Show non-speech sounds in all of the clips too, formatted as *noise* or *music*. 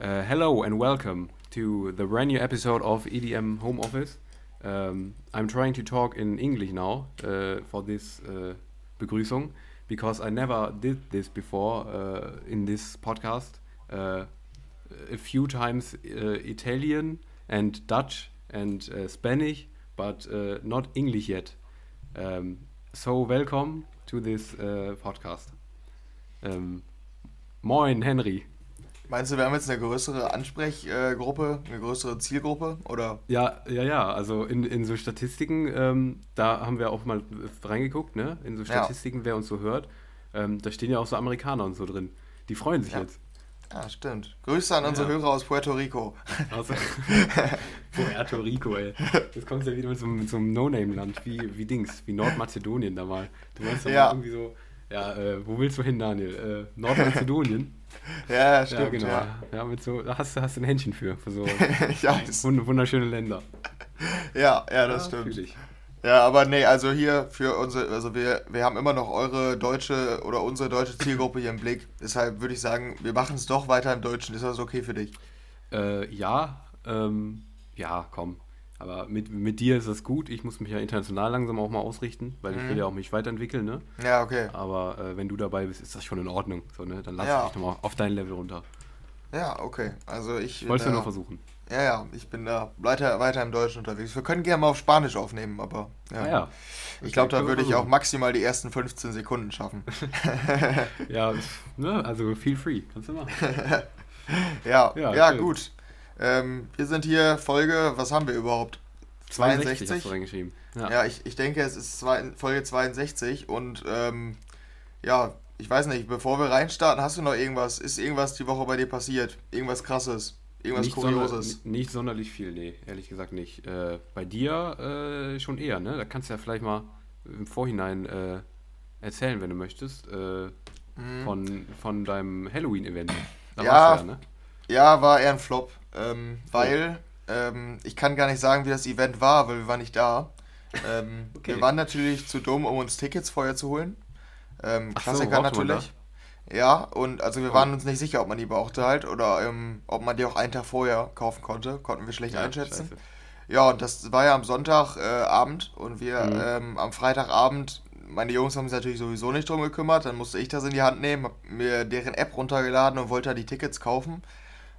Uh, hello and welcome to the brand new episode of EDM Home Office. Um, I'm trying to talk in English now uh, for this uh, Begrüßung because I never did this before uh, in this podcast. Uh, a few times uh, Italian and Dutch and Spanish, but not English yet. Um, so welcome to this podcast. Um, moin, Henry. Meinst du, wir haben jetzt eine größere Ansprechgruppe, eine größere Zielgruppe? Oder? Ja, ja, ja. Also in, in so Statistiken, ähm, da haben wir auch mal reingeguckt, ne? In so Statistiken, ja. wer uns so hört. Ähm, da stehen ja auch so Amerikaner und so drin. Die freuen sich ja. jetzt. Ja, stimmt. Grüße an unsere ja. Hörer aus Puerto Rico. Also, *laughs* Puerto Rico, ey. Das kommt ja wieder mit so, mit so einem No-Name-Land, wie, wie Dings, wie Nordmazedonien da mal. Du meinst ja, ja. irgendwie so, ja, äh, wo willst du hin, Daniel? Äh, Nordmazedonien? *laughs* ja, stimmt. Ja, genau. Ja. ja mit so, da hast du hast ein Händchen für, für so *laughs* ja, wunderschöne Länder. *laughs* Ja, ja, das stimmt. Ja, aber nee, also hier für unsere, also wir, wir haben immer noch eure deutsche oder unsere deutsche Zielgruppe hier im Blick. Deshalb würde ich sagen, wir machen es doch weiter im Deutschen. Ist das okay für dich? Äh, ja, ähm, ja, komm. Aber mit, mit dir ist das gut. Ich muss mich ja international langsam auch mal ausrichten, weil mhm. ich will ja auch mich weiterentwickeln, ne? Ja, okay. Aber äh, wenn du dabei bist, ist das schon in Ordnung. So, ne? Dann lass ja. dich nochmal auf dein Level runter. Ja, okay. Also ich. Ich wollte es ja nur versuchen. Ja, ja, ich bin da weiter, weiter im Deutschen unterwegs. Wir können gerne mal auf Spanisch aufnehmen, aber ja. Ah, ja. Ich glaube, da würde ich auch maximal die ersten 15 Sekunden schaffen. *laughs* ja, ne, also feel free, kannst du machen. *laughs* ja, ja, ja gut. Ähm, wir sind hier Folge, was haben wir überhaupt? 62? 62 hast du reingeschrieben. Ja, ja ich, ich denke, es ist zwei, Folge 62 und ähm, ja, ich weiß nicht, bevor wir reinstarten, hast du noch irgendwas? Ist irgendwas die Woche bei dir passiert? Irgendwas krasses? Irgendwas nicht Kurioses? Sonder, nicht sonderlich viel, nee, ehrlich gesagt nicht. Äh, bei dir äh, schon eher, ne? Da kannst du ja vielleicht mal im Vorhinein äh, erzählen, wenn du möchtest, äh, mhm. von, von deinem Halloween-Event. Ja, ja, ne? ja, war eher ein Flop, ähm, weil oh. ähm, ich kann gar nicht sagen, wie das Event war, weil wir waren nicht da. Ähm, *laughs* okay. Wir waren natürlich zu dumm, um uns Tickets vorher zu holen. Ähm, Klassiker so, natürlich. Ja, und also wir waren uns nicht sicher, ob man die brauchte halt oder ähm, ob man die auch einen Tag vorher kaufen konnte. Konnten wir schlecht ja, einschätzen. Scheiße. Ja, und das war ja am Sonntagabend äh, und wir mhm. ähm, am Freitagabend, meine Jungs haben sich natürlich sowieso nicht drum gekümmert, dann musste ich das in die Hand nehmen, hab mir deren App runtergeladen und wollte da die Tickets kaufen.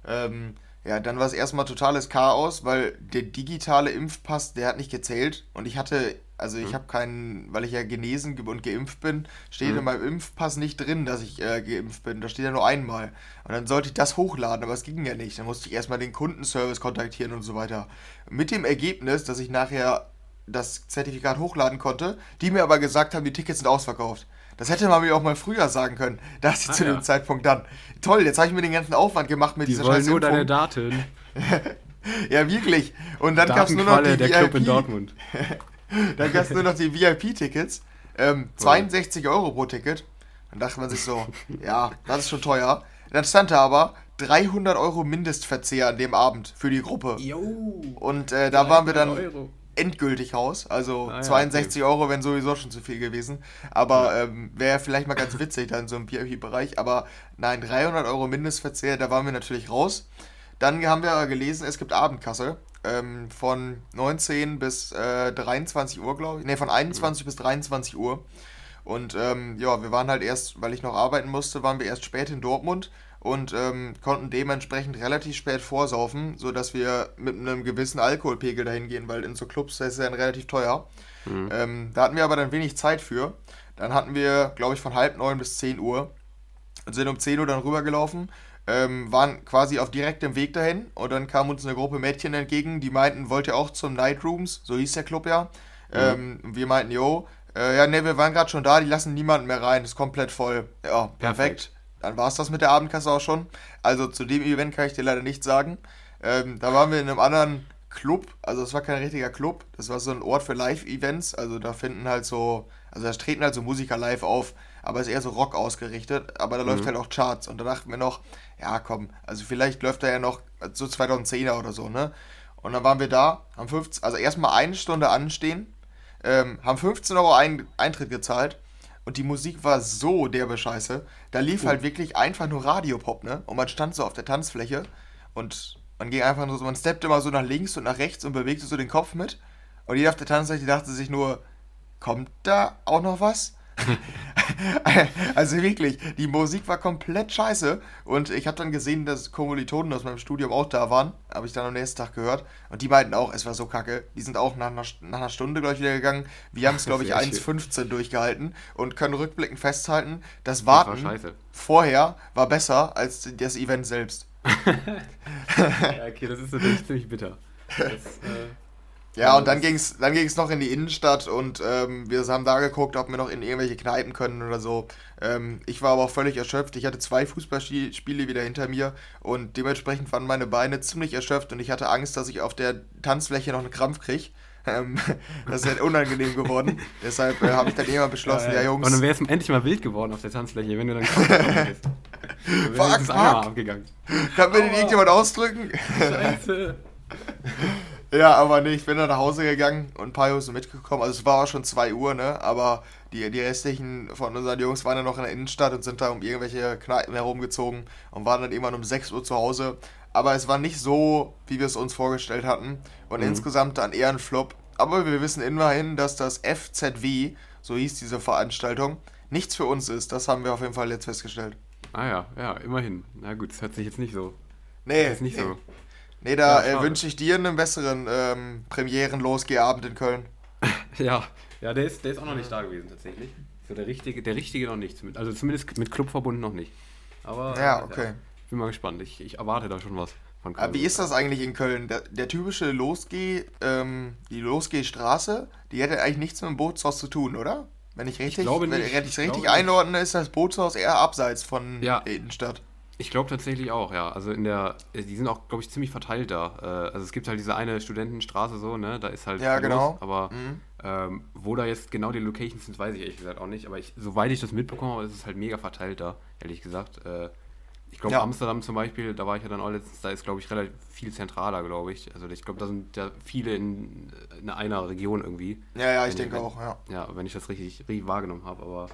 Ähm, ja, dann war es erstmal totales Chaos, weil der digitale Impfpass, der hat nicht gezählt und ich hatte also ich mhm. habe keinen, weil ich ja genesen und geimpft bin, steht mhm. in meinem Impfpass nicht drin, dass ich äh, geimpft bin. Da steht ja nur einmal. Und dann sollte ich das hochladen, aber es ging ja nicht. Dann musste ich erstmal den Kundenservice kontaktieren und so weiter. Mit dem Ergebnis, dass ich nachher das Zertifikat hochladen konnte, die mir aber gesagt haben, die Tickets sind ausverkauft. Das hätte man mir auch mal früher sagen können. Da ist sie ah, zu ja. dem Zeitpunkt dann. Toll, jetzt habe ich mir den ganzen Aufwand gemacht mit die dieser wollen nur deine Daten. *laughs* ja, wirklich. Und dann gab es *laughs* nur noch die der VIP. Club in Dortmund. Dann gab es nur noch die VIP-Tickets. Ähm, 62 Euro pro Ticket. Dann dachte man sich so, *laughs* ja, das ist schon teuer. Dann stand da aber 300 Euro Mindestverzehr an dem Abend für die Gruppe. Jo, Und äh, da waren wir dann Euro. Endgültig raus. Also ah, ja, 62 okay. Euro wären sowieso schon zu viel gewesen. Aber ähm, wäre vielleicht mal ganz witzig dann so im VIP-Bereich. Aber nein, 300 Euro Mindestverzehr, da waren wir natürlich raus. Dann haben wir gelesen, es gibt Abendkasse ähm, von 19 bis äh, 23 Uhr, glaube ich. Ne, von 21 mhm. bis 23 Uhr. Und ähm, ja, wir waren halt erst, weil ich noch arbeiten musste, waren wir erst spät in Dortmund und ähm, konnten dementsprechend relativ spät vorsaufen, sodass wir mit einem gewissen Alkoholpegel dahin gehen, weil in so Clubs ist ja relativ teuer. Mhm. Ähm, da hatten wir aber dann wenig Zeit für. Dann hatten wir, glaube ich, von halb neun bis 10 Uhr und sind um 10 Uhr dann rübergelaufen ähm, waren quasi auf direktem Weg dahin und dann kam uns eine Gruppe Mädchen entgegen, die meinten, wollt ihr auch zum Night Rooms, so hieß der Club ja. Mhm. Ähm, wir meinten, jo, äh, ja, ne, wir waren gerade schon da, die lassen niemanden mehr rein, ist komplett voll. Ja, perfekt. perfekt. Dann war es das mit der Abendkasse auch schon. Also zu dem Event kann ich dir leider nichts sagen. Ähm, da waren wir in einem anderen Club, also es war kein richtiger Club, das war so ein Ort für Live-Events, also da finden halt so, also da treten halt so Musiker live auf, aber ist eher so Rock ausgerichtet, aber da mhm. läuft halt auch Charts und da dachten wir noch, ja komm, also vielleicht läuft er ja noch so 2010er oder so, ne? Und dann waren wir da, haben 15, also erstmal eine Stunde anstehen, ähm, haben 15 Euro ein, Eintritt gezahlt und die Musik war so derbe Scheiße. Da lief oh. halt wirklich einfach nur Radiopop, ne? Und man stand so auf der Tanzfläche Und man ging einfach nur so, man steppte immer so nach links und nach rechts und bewegte so den Kopf mit. Und jeder auf der Tanzfläche dachte sich nur, kommt da auch noch was? *laughs* also wirklich, die Musik war komplett scheiße. Und ich habe dann gesehen, dass Kommilitonen aus meinem Studium auch da waren. Habe ich dann am nächsten Tag gehört. Und die meinten auch, es war so kacke. Die sind auch nach einer, nach einer Stunde, glaube ich, wieder gegangen. Wir haben es, glaube ich, 1,15 durchgehalten und können rückblickend festhalten, das Warten das war vorher war besser als das Event selbst. *laughs* ja, okay, das ist natürlich ziemlich bitter. Das, äh ja, und dann ging es dann ging's noch in die Innenstadt und ähm, wir haben da geguckt, ob wir noch in irgendwelche Kneipen können oder so. Ähm, ich war aber auch völlig erschöpft. Ich hatte zwei Fußballspiele wieder hinter mir und dementsprechend waren meine Beine ziemlich erschöpft und ich hatte Angst, dass ich auf der Tanzfläche noch einen Krampf kriege. Ähm, *laughs* das ist halt unangenehm geworden. *laughs* Deshalb äh, habe ich dann irgendwann beschlossen, ja, ja. ja Jungs. Und dann wäre es endlich mal wild geworden auf der Tanzfläche, wenn du dann Krampf bist. *laughs* Fuck, fuck. abgegangen. Kann mir den irgendjemand ausdrücken? Scheiße. Ja, aber nee, ich bin dann nach Hause gegangen und ein paar Jungs sind mitgekommen. Also es war auch schon 2 Uhr, ne? Aber die, die restlichen von unseren Jungs waren dann noch in der Innenstadt und sind da um irgendwelche Kneipen herumgezogen und waren dann irgendwann um 6 Uhr zu Hause. Aber es war nicht so, wie wir es uns vorgestellt hatten. Und mhm. insgesamt dann eher ein Flop. Aber wir wissen immerhin, dass das FZW, so hieß diese Veranstaltung, nichts für uns ist. Das haben wir auf jeden Fall jetzt festgestellt. Ah ja, ja, immerhin. Na gut, das hört sich jetzt nicht so. Nee. Das ist nicht nee. so. Nee, da ja, äh, wünsche ich dir einen besseren ähm, Premieren-Losgehabend in Köln. *laughs* ja, ja der, ist, der ist auch noch nicht da gewesen tatsächlich. So der richtige, der richtige noch nicht. Also zumindest mit Clubverbund noch nicht. Aber ja, okay. Ja, bin mal gespannt. Ich, ich erwarte da schon was von Köln. Aber wie ist das eigentlich in Köln? Der, der typische Losgeh, ähm, die Losgehstraße, die hätte eigentlich nichts mit dem Bootshaus zu tun, oder? Wenn ich richtig, ich wenn ich richtig ich einordne, ist das Bootshaus eher abseits von ja. der Innenstadt. Ich glaube tatsächlich auch, ja. Also in der, äh, die sind auch, glaube ich, ziemlich verteilt da. Äh, also es gibt halt diese eine Studentenstraße so, ne? Da ist halt ja, genau. aber mhm. ähm, wo da jetzt genau die Locations sind, weiß ich ehrlich gesagt auch nicht. Aber ich, soweit ich das mitbekommen habe, ist es halt mega verteilt da, ehrlich gesagt. Äh, ich glaube, ja. Amsterdam zum Beispiel, da war ich ja dann auch letztens, da ist, glaube ich, relativ viel zentraler, glaube ich. Also ich glaube, da sind ja viele in, in einer Region irgendwie. Ja, ja, ich denke auch, ja. Ja, wenn ich das richtig, richtig wahrgenommen habe. Aber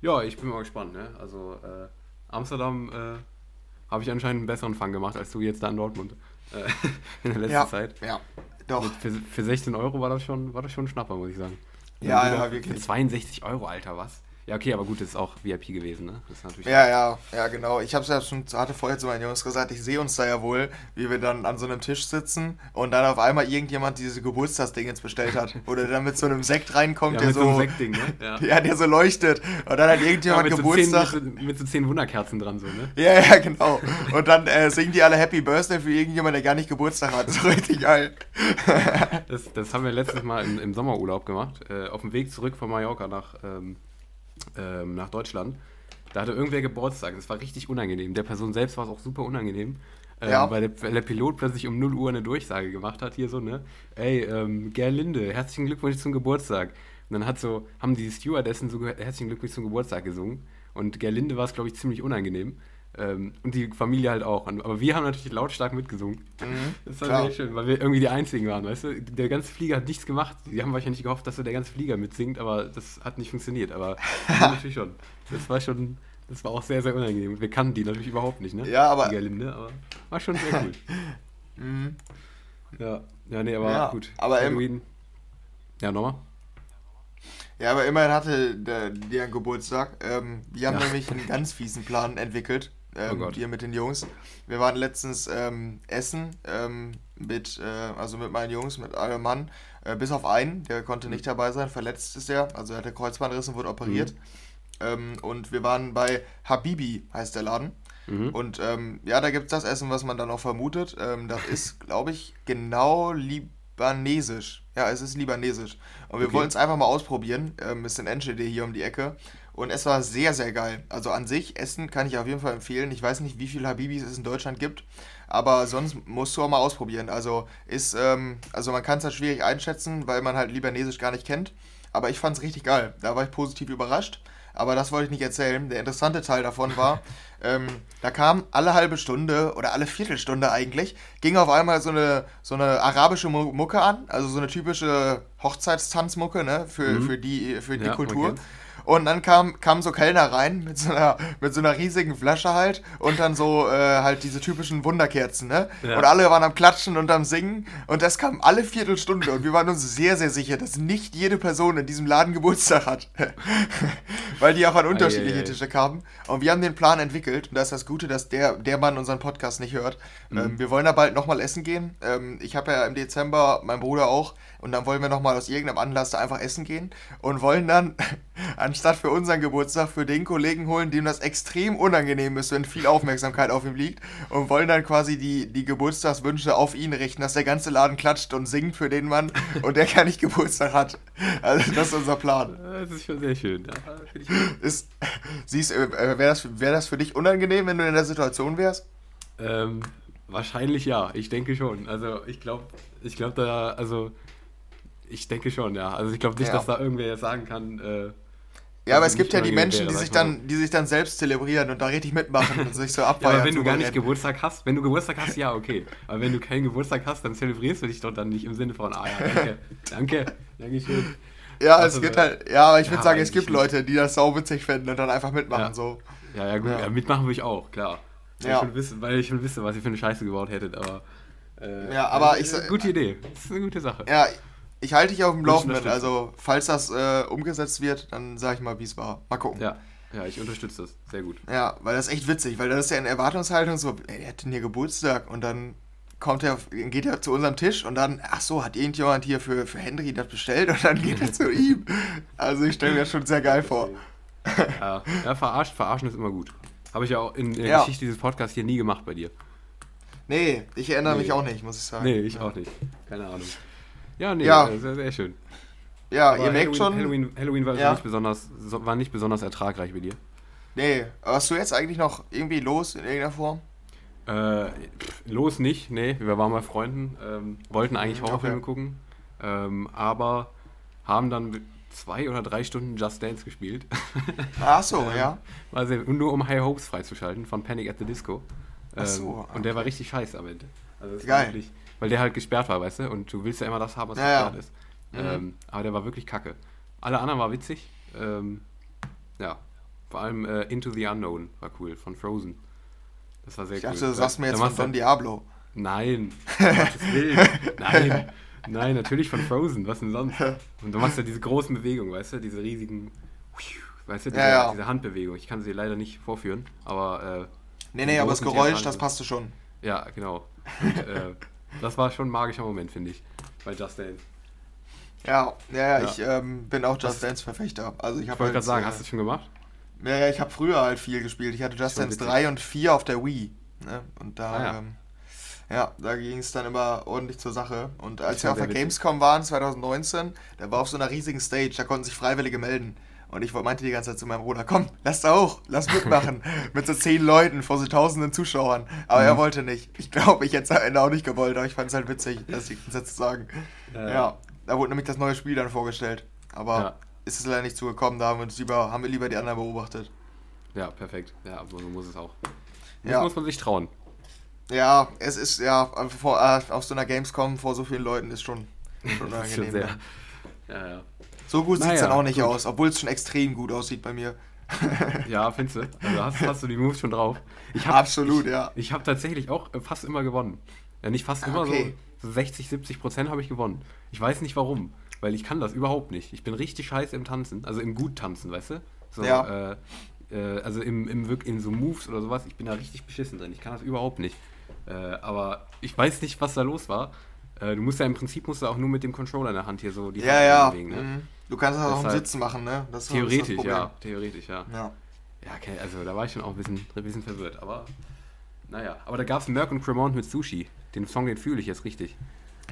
ja, ich bin mal gespannt, ne? Also äh, Amsterdam äh, habe ich anscheinend einen besseren Fang gemacht als du jetzt da in Dortmund äh, *laughs* in der letzten ja, Zeit. Ja, doch. Für, für 16 Euro war das schon, war das schon ein Schnapper, muss ich sagen. Ja, ja, wirklich. Für 62 Euro, Alter, was? Ja, okay, aber gut, das ist auch VIP gewesen, ne? Das ist natürlich ja, ja, ja, genau. Ich habe es ja schon, hatte vorher zu meinen Jungs gesagt, ich sehe uns da ja wohl, wie wir dann an so einem Tisch sitzen und dann auf einmal irgendjemand diese Geburtstagsding jetzt bestellt hat. Oder dann mit so einem Sekt reinkommt, ja, der so. so Sektding, ne? *laughs* ja. ja, der so leuchtet. Und dann hat irgendjemand ja, Geburtstag. So zehn, mit, mit, so zehn Wunderkerzen dran, so, ne? Ja, ja, genau. Und dann äh, singen die alle Happy Birthday für irgendjemand, der gar nicht Geburtstag hat. Das ist richtig geil. das, das haben wir letztes Mal im, im Sommerurlaub gemacht. Äh, auf dem Weg zurück von Mallorca nach. Ähm, ähm, nach Deutschland. Da hatte irgendwer Geburtstag. Das war richtig unangenehm. Der Person selbst war es auch super unangenehm. Ähm, ja. weil, der, weil, der, Pilot plötzlich um 0 Uhr eine Durchsage gemacht hat, hier so, ne? Ey, ähm, Gerlinde, herzlichen Glückwunsch zum Geburtstag. Und dann hat so, haben die Stewardessen so herzlichen Glückwunsch zum Geburtstag gesungen. Und Gerlinde war es, glaube ich, ziemlich unangenehm. Ähm, und die Familie halt auch. Aber wir haben natürlich lautstark mitgesungen. Mhm, *laughs* das war sehr schön, weil wir irgendwie die Einzigen waren, weißt du? Der ganze Flieger hat nichts gemacht. Die haben wahrscheinlich gehofft, dass so der ganze Flieger mitsingt, aber das hat nicht funktioniert. Aber *laughs* natürlich schon. Das war schon, das war auch sehr, sehr unangenehm. Wir kannten die natürlich überhaupt nicht, ne? Ja, aber. Die Gerlinde, aber war schon sehr cool. *laughs* mhm. Ja, ja, nee, aber ja, gut. Aber Halloween. Ja, nochmal? Ja, aber immerhin hatte der, der Geburtstag. Ähm, wir haben ja. nämlich einen ganz fiesen Plan entwickelt ähm, oh hier mit den Jungs. Wir waren letztens ähm, essen ähm, mit, äh, also mit meinen Jungs, mit einem Mann, äh, bis auf einen, der konnte nicht dabei sein, verletzt ist er, also er hatte Kreuzbandriss und wurde operiert. Mhm. und wir waren bei Habibi, heißt der Laden. Mhm. Und ähm, ja, da gibt es das Essen, was man dann auch vermutet. Ähm, das *laughs* ist, glaube ich, genau libanesisch. Ja, es ist libanesisch. Und wir okay. wollten es einfach mal ausprobieren. Ähm, ist in Enschede hier um die Ecke. Und es war sehr, sehr geil. Also an sich, Essen kann ich auf jeden Fall empfehlen. Ich weiß nicht, wie viele Habibis es in Deutschland gibt, aber sonst musst du auch mal ausprobieren. Also ist, ähm, also man kann es halt schwierig einschätzen, weil man halt Libanesisch gar nicht kennt. Aber ich fand es richtig geil. Da war ich positiv überrascht. Aber das wollte ich nicht erzählen. Der interessante Teil davon war, *laughs* ähm, da kam alle halbe Stunde oder alle Viertelstunde eigentlich, ging auf einmal so eine, so eine arabische Mucke an, also so eine typische Hochzeitstanzmucke, ne, für, mhm. für die, für die ja, Kultur. Okay. Und dann kamen kam so Kellner rein mit so, einer, mit so einer riesigen Flasche halt und dann so äh, halt diese typischen Wunderkerzen, ne? Ja. Und alle waren am Klatschen und am Singen und das kam alle Viertelstunde und wir waren uns sehr, sehr sicher, dass nicht jede Person in diesem Laden Geburtstag hat. *laughs* Weil die auch an unterschiedliche Tische kamen. Und wir haben den Plan entwickelt und da ist das Gute, dass der, der Mann unseren Podcast nicht hört. Mhm. Ähm, wir wollen da bald nochmal essen gehen. Ähm, ich habe ja im Dezember, mein Bruder auch, und dann wollen wir nochmal aus irgendeinem Anlass da einfach essen gehen und wollen dann, *laughs* anstatt für unseren Geburtstag, für den Kollegen holen, dem das extrem unangenehm ist, wenn viel Aufmerksamkeit auf ihm liegt, und wollen dann quasi die, die Geburtstagswünsche auf ihn richten, dass der ganze Laden klatscht und singt für den Mann und der gar nicht Geburtstag hat. Also das ist unser Plan. Das ist schon sehr schön. Ja, ist, siehst, äh, wäre das, wär das für dich unangenehm, wenn du in der Situation wärst? Ähm, wahrscheinlich ja, ich denke schon. Also ich glaube, ich glaube da, also ich denke schon, ja. Also ich glaube nicht, ja. dass da irgendwer jetzt sagen kann. Äh, ja, aber es gibt ja die Menschen, die sich dann, die sich dann selbst zelebrieren und da richtig mitmachen und sich so abfeiern. *laughs* ja, aber wenn du gar nicht Geburtstag hast, wenn du Geburtstag hast, ja, okay. Aber wenn du keinen Geburtstag hast, dann zelebrierst du dich doch dann nicht im Sinne von, ah ja, danke, *laughs* danke, danke schön. Ja, also, es gibt halt, ja, aber ich würde ja, sagen, es gibt Leute, die das sau witzig finden und dann einfach mitmachen, ja. so. Ja, ja, gut, ja. mitmachen würde ich auch, klar. Weil, ja. ich schon wisse, weil ich schon wisse, was ihr für eine Scheiße gebaut hättet, aber. Äh, ja, aber ich. Gute Idee, das ist eine gute Sache. Ja, ich halte dich auf dem Laufenden. Also, falls das äh, umgesetzt wird, dann sage ich mal, wie es war. Mal gucken. Ja. Ja, ich unterstütze das. Sehr gut. Ja, weil das ist echt witzig, weil das ist ja eine Erwartungshaltung so, ey, der hat denn hier Geburtstag und dann kommt er, geht er zu unserem Tisch und dann, ach so, hat irgendjemand hier für, für Henry das bestellt und dann geht er zu ihm. Also ich stelle mir das schon sehr geil vor. *laughs* Ja, ja verarscht, verarschen ist immer gut. Habe ich ja auch in der ja. Geschichte dieses Podcasts hier nie gemacht bei dir. Nee, ich erinnere nee. mich auch nicht, muss ich sagen. Nee, ich ja. auch nicht. Keine Ahnung. Ja, nee, ja. Sehr, sehr schön. Ja, Aber ihr merkt schon. Halloween, Halloween war, ja. nicht besonders, war nicht besonders ertragreich bei dir. Nee, warst du jetzt eigentlich noch irgendwie los in irgendeiner Form? Äh, los nicht, nee. Wir waren bei Freunden, ähm, wollten eigentlich mhm, Horrorfilme okay. gucken, ähm, aber haben dann zwei oder drei Stunden Just Dance gespielt. Ach so, *laughs* ähm, ja. Also nur um High Hopes freizuschalten von Panic at the Disco. Ach so. Okay. Ähm, und der war richtig scheiße am Ende. Also Geil. Wirklich, weil der halt gesperrt war, weißt du? Und du willst ja immer das haben, was ja, gesperrt ja. ist. Mhm. Ähm, aber der war wirklich kacke. Alle anderen war witzig. Ähm, ja. Vor allem äh, Into the Unknown war cool, von Frozen. Das war sehr ich cool. Ich dachte, du sagst mir jetzt von Don Diablo. Nein. *laughs* Nein. Nein, natürlich von Frozen. Was denn sonst? *laughs* Und du machst ja diese großen Bewegungen, weißt du? Diese riesigen. Weißt du, diese, ja, ja. diese Handbewegung. Ich kann sie leider nicht vorführen, aber. Äh, nee, nee, aber das Geräusch, das passte schon. Ja, genau. Und, äh, das war schon ein magischer Moment, finde ich, bei Just Dance. Ja, ja, ja. ich ähm, bin auch Just Dance-Verfechter. Also ich, ich wollte halt, gerade sagen, äh, hast du schon gemacht? Ja, ja, ich habe früher halt viel gespielt. Ich hatte Just Dance 3 und 4 auf der Wii. Ne? Und da, ah, ja. Ähm, ja, da ging es dann immer ordentlich zur Sache. Und als wir auf der Gamescom waren, 2019, da war auf so einer riesigen Stage, da konnten sich Freiwillige melden. Und ich meinte die ganze Zeit zu meinem Bruder, komm, lass da hoch, lass mitmachen. *laughs* Mit so zehn Leuten vor so tausenden Zuschauern. Aber mhm. er wollte nicht. Ich glaube, ich hätte es am Ende auch nicht gewollt, aber ich fand es halt witzig, das die ganze Zeit zu sagen. Ja, ja, da wurde nämlich das neue Spiel dann vorgestellt. Aber ja. ist es leider nicht zugekommen, da haben wir, uns lieber, haben wir lieber die anderen beobachtet. Ja, perfekt. Ja, aber so muss es auch. Das ja. muss man sich trauen. Ja, es ist ja vor, äh, auf so einer Gamescom vor so vielen Leuten ist schon, schon *laughs* unangenehm. schon sehr, ja, ja. So gut naja, sieht es dann auch nicht gut. aus, obwohl es schon extrem gut aussieht bei mir. *laughs* ja, findest du? Also hast, hast, du die Moves schon drauf? Ich hab, Absolut, ich, ja. Ich habe tatsächlich auch äh, fast immer gewonnen. Ja, nicht fast immer, okay. so, so 60, 70 Prozent habe ich gewonnen. Ich weiß nicht warum, weil ich kann das überhaupt nicht. Ich bin richtig scheiße im Tanzen, also im gut Tanzen, weißt du? So, ja. Äh, äh, also im, im, in so Moves oder sowas, ich bin da richtig beschissen drin. Ich kann das überhaupt nicht. Äh, aber ich weiß nicht, was da los war. Äh, du musst ja im Prinzip musst du auch nur mit dem Controller in der Hand hier so die ja, Hand ja. bewegen. Ne? Mhm. Du kannst das auch im Sitzen machen, ne? Das theoretisch, ja. Theoretisch, ja. Ja, ja okay, also da war ich schon auch ein bisschen, ein bisschen verwirrt, aber naja. Aber da gab es Merck und Cremont mit Sushi. Den Song, den fühle ich jetzt richtig.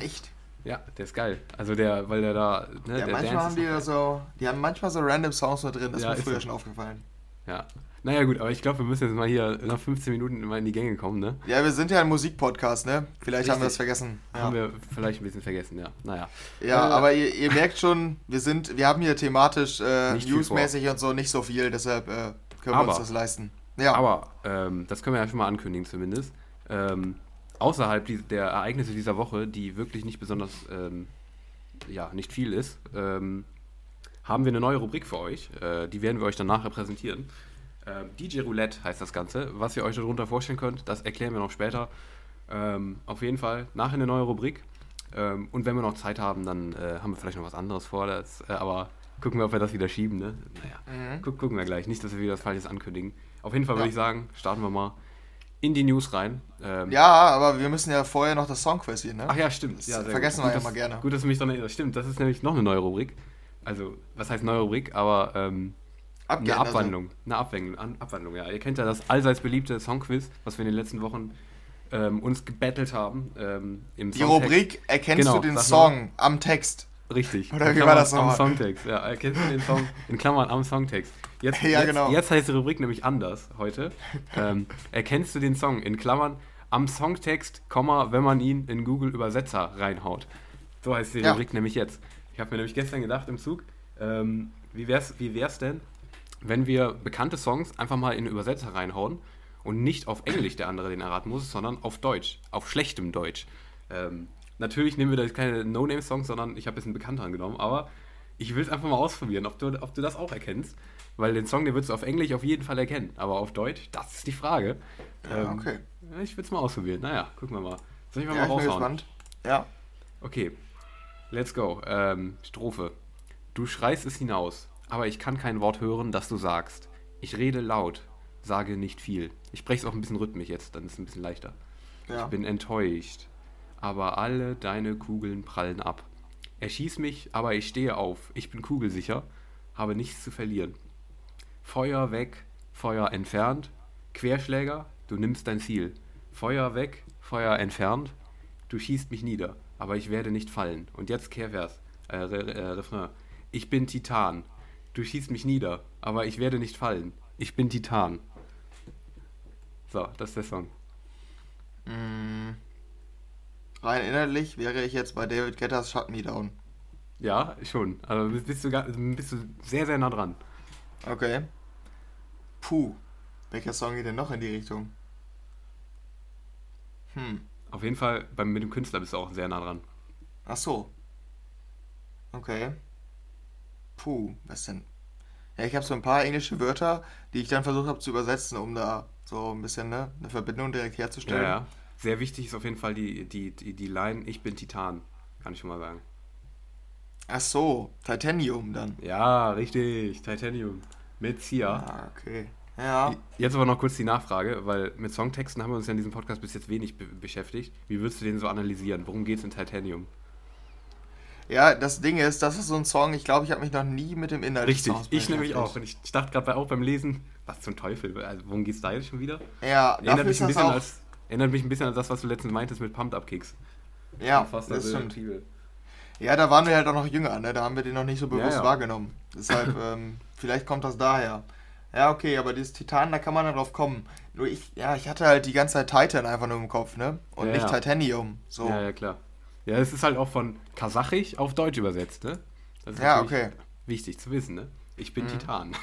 Echt? Ja, der ist geil. Also der, weil der da. Ne, ja, manchmal Dance haben die ja so. Die haben manchmal so random Songs nur drin, das ja, ist mir früher schon aufgefallen. Ja. Naja, gut, aber ich glaube, wir müssen jetzt mal hier nach 15 Minuten mal in die Gänge kommen, ne? Ja, wir sind ja ein Musikpodcast, ne? Vielleicht Richtig. haben wir das vergessen. Ja. Haben wir vielleicht ein bisschen vergessen, ja. Naja. Ja, äh, aber ihr, ihr, merkt schon, wir sind, wir haben hier thematisch, äh, newsmäßig und so nicht so viel, deshalb äh, können aber, wir uns das leisten. Ja. Aber, ähm, das können wir ja schon mal ankündigen zumindest. Ähm, außerhalb der Ereignisse dieser Woche, die wirklich nicht besonders, ähm, ja, nicht viel ist, ähm, haben wir eine neue Rubrik für euch. Äh, die werden wir euch dann nachher präsentieren. Äh, DJ Roulette heißt das Ganze. Was ihr euch darunter vorstellen könnt, das erklären wir noch später. Ähm, auf jeden Fall nachher eine neue Rubrik. Ähm, und wenn wir noch Zeit haben, dann äh, haben wir vielleicht noch was anderes vor. Das, äh, aber gucken wir, ob wir das wieder schieben. Ne? Naja, mhm. Guck, gucken wir gleich. Nicht, dass wir wieder was Falsches ankündigen. Auf jeden Fall ja. würde ich sagen, starten wir mal in die News rein. Ähm, ja, aber wir müssen ja vorher noch das Songquiz sehen, ne? Ach ja, stimmt. Ja, vergessen gut. wir gut, ja mal gerne. Gut, dass du mich dann erinnerst. Stimmt, das ist nämlich noch eine neue Rubrik. Also, was heißt neue Rubrik? Aber ähm, eine Abwandlung. Also. Eine Abwandlung, Abwandlung, ja. Ihr kennt ja das allseits beliebte Songquiz, was wir in den letzten Wochen ähm, uns gebettelt haben. Ähm, im Die Rubrik Erkennst genau, du den Song am Text? Richtig. Oder wie war das nochmal? Am Songtext, ja. Erkennst du den Song in Klammern am Songtext? Jetzt, *laughs* ja, jetzt, genau. jetzt heißt die Rubrik nämlich anders heute. ähm, erkennst du den Song in Klammern am Songtext, wenn man ihn in Google Übersetzer reinhaut? So heißt die ja. Rubrik nämlich jetzt. Ich habe mir nämlich gestern gedacht im Zug, ähm, wie wär's, wie wär's denn, wenn wir bekannte Songs einfach mal in den Übersetzer reinhauen und nicht auf Englisch der andere den erraten muss, sondern auf Deutsch, auf schlechtem Deutsch. Ähm, natürlich nehmen wir da keine No-Name-Songs, sondern ich habe jetzt einen bekannteren genommen, aber ich will es einfach mal ausprobieren, ob du, ob du das auch erkennst. Weil den Song, den würdest du auf Englisch auf jeden Fall erkennen, aber auf Deutsch, das ist die Frage. Ja, ähm, okay. Ich will es mal ausprobieren. Naja, gucken wir mal. Soll ich mal, ja, mal raushauen? Ja. Okay, let's go. Ähm, Strophe. Du schreist es hinaus, aber ich kann kein Wort hören, das du sagst. Ich rede laut, sage nicht viel. Ich spreche es auch ein bisschen rhythmisch jetzt, dann ist es ein bisschen leichter. Ja. Ich bin enttäuscht, aber alle deine Kugeln prallen ab. Erschieß mich, aber ich stehe auf. Ich bin kugelsicher, habe nichts zu verlieren. Feuer weg, Feuer entfernt. Querschläger, du nimmst dein Ziel. Feuer weg, Feuer entfernt. Du schießt mich nieder, aber ich werde nicht fallen. Und jetzt Kehrvers, äh, Re äh, Refrain. Ich bin Titan, Du schießt mich nieder, aber ich werde nicht fallen. Ich bin Titan. So, das ist der Song. Mm. Rein innerlich wäre ich jetzt bei David Getters Shut Me Down. Ja, schon. Aber bist du, bist du sehr, sehr nah dran. Okay. Puh. Welcher Song geht denn noch in die Richtung? Hm. Auf jeden Fall, beim, mit dem Künstler bist du auch sehr nah dran. Ach so. Okay. Puh, was denn? Ja, ich habe so ein paar englische Wörter, die ich dann versucht habe zu übersetzen, um da so ein bisschen ne, eine Verbindung direkt herzustellen. Ja, ja. Sehr wichtig ist auf jeden Fall die, die, die, die Line, ich bin Titan, kann ich schon mal sagen. Ach so, Titanium dann. Ja, richtig, Titanium. Mit Sia. Ah, okay. Ja. Jetzt aber noch kurz die Nachfrage, weil mit Songtexten haben wir uns ja in diesem Podcast bis jetzt wenig be beschäftigt. Wie würdest du den so analysieren? Worum geht es in Titanium? Ja, das Ding ist, das ist so ein Song, ich glaube, ich habe mich noch nie mit dem Inhalt Richtig, ich nämlich auch. Und ich, ich dachte gerade auch beim Lesen, was zum Teufel, also, worum geht es da jetzt schon wieder? Ja, erinnert mich, ein bisschen als, erinnert mich ein bisschen an das, was du letztens meintest mit Pumped Up Kicks. Ja, das also stimmt. Ja, da waren wir halt auch noch jünger, ne? da haben wir den noch nicht so bewusst ja, ja. wahrgenommen. Deshalb, *laughs* ähm, vielleicht kommt das daher. Ja, okay, aber dieses Titan, da kann man dann drauf kommen. Nur ich, ja, ich hatte halt die ganze Zeit Titan einfach nur im Kopf, ne? Und ja, nicht Titanium. So. Ja, ja, klar. Ja, es ist halt auch von Kasachisch auf Deutsch übersetzt, ne? ja, okay. Wichtig zu wissen, ne? Ich bin mhm. Titan.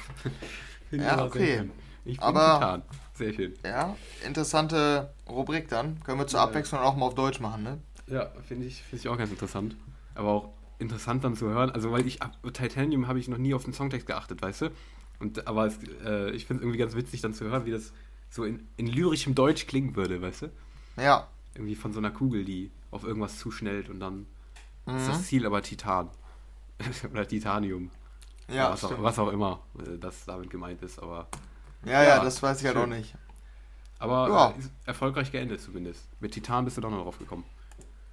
*laughs* ja, okay. Ich bin Aber, Titan. Sehr schön. Ja, interessante Rubrik dann. Können wir zur Abwechslung auch mal auf Deutsch machen, ne? Ja, finde ich, find ich auch ganz interessant. Aber auch interessant dann zu hören. Also, weil ich, Titanium habe ich noch nie auf den Songtext geachtet, weißt du? Und, aber es, äh, ich finde es irgendwie ganz witzig dann zu hören, wie das so in, in lyrischem Deutsch klingen würde, weißt du? Ja. Irgendwie von so einer Kugel, die auf irgendwas zuschnellt und dann mhm. ist das mhm. Ziel aber Titan. *laughs* Oder Titanium. Ja, was auch, was, auch, immer äh, das damit gemeint ist, aber. Ja, ja, ja das weiß ich ja halt noch nicht. Aber ja. Äh, erfolgreich geendet zumindest. Mit Titan bist du doch noch drauf gekommen.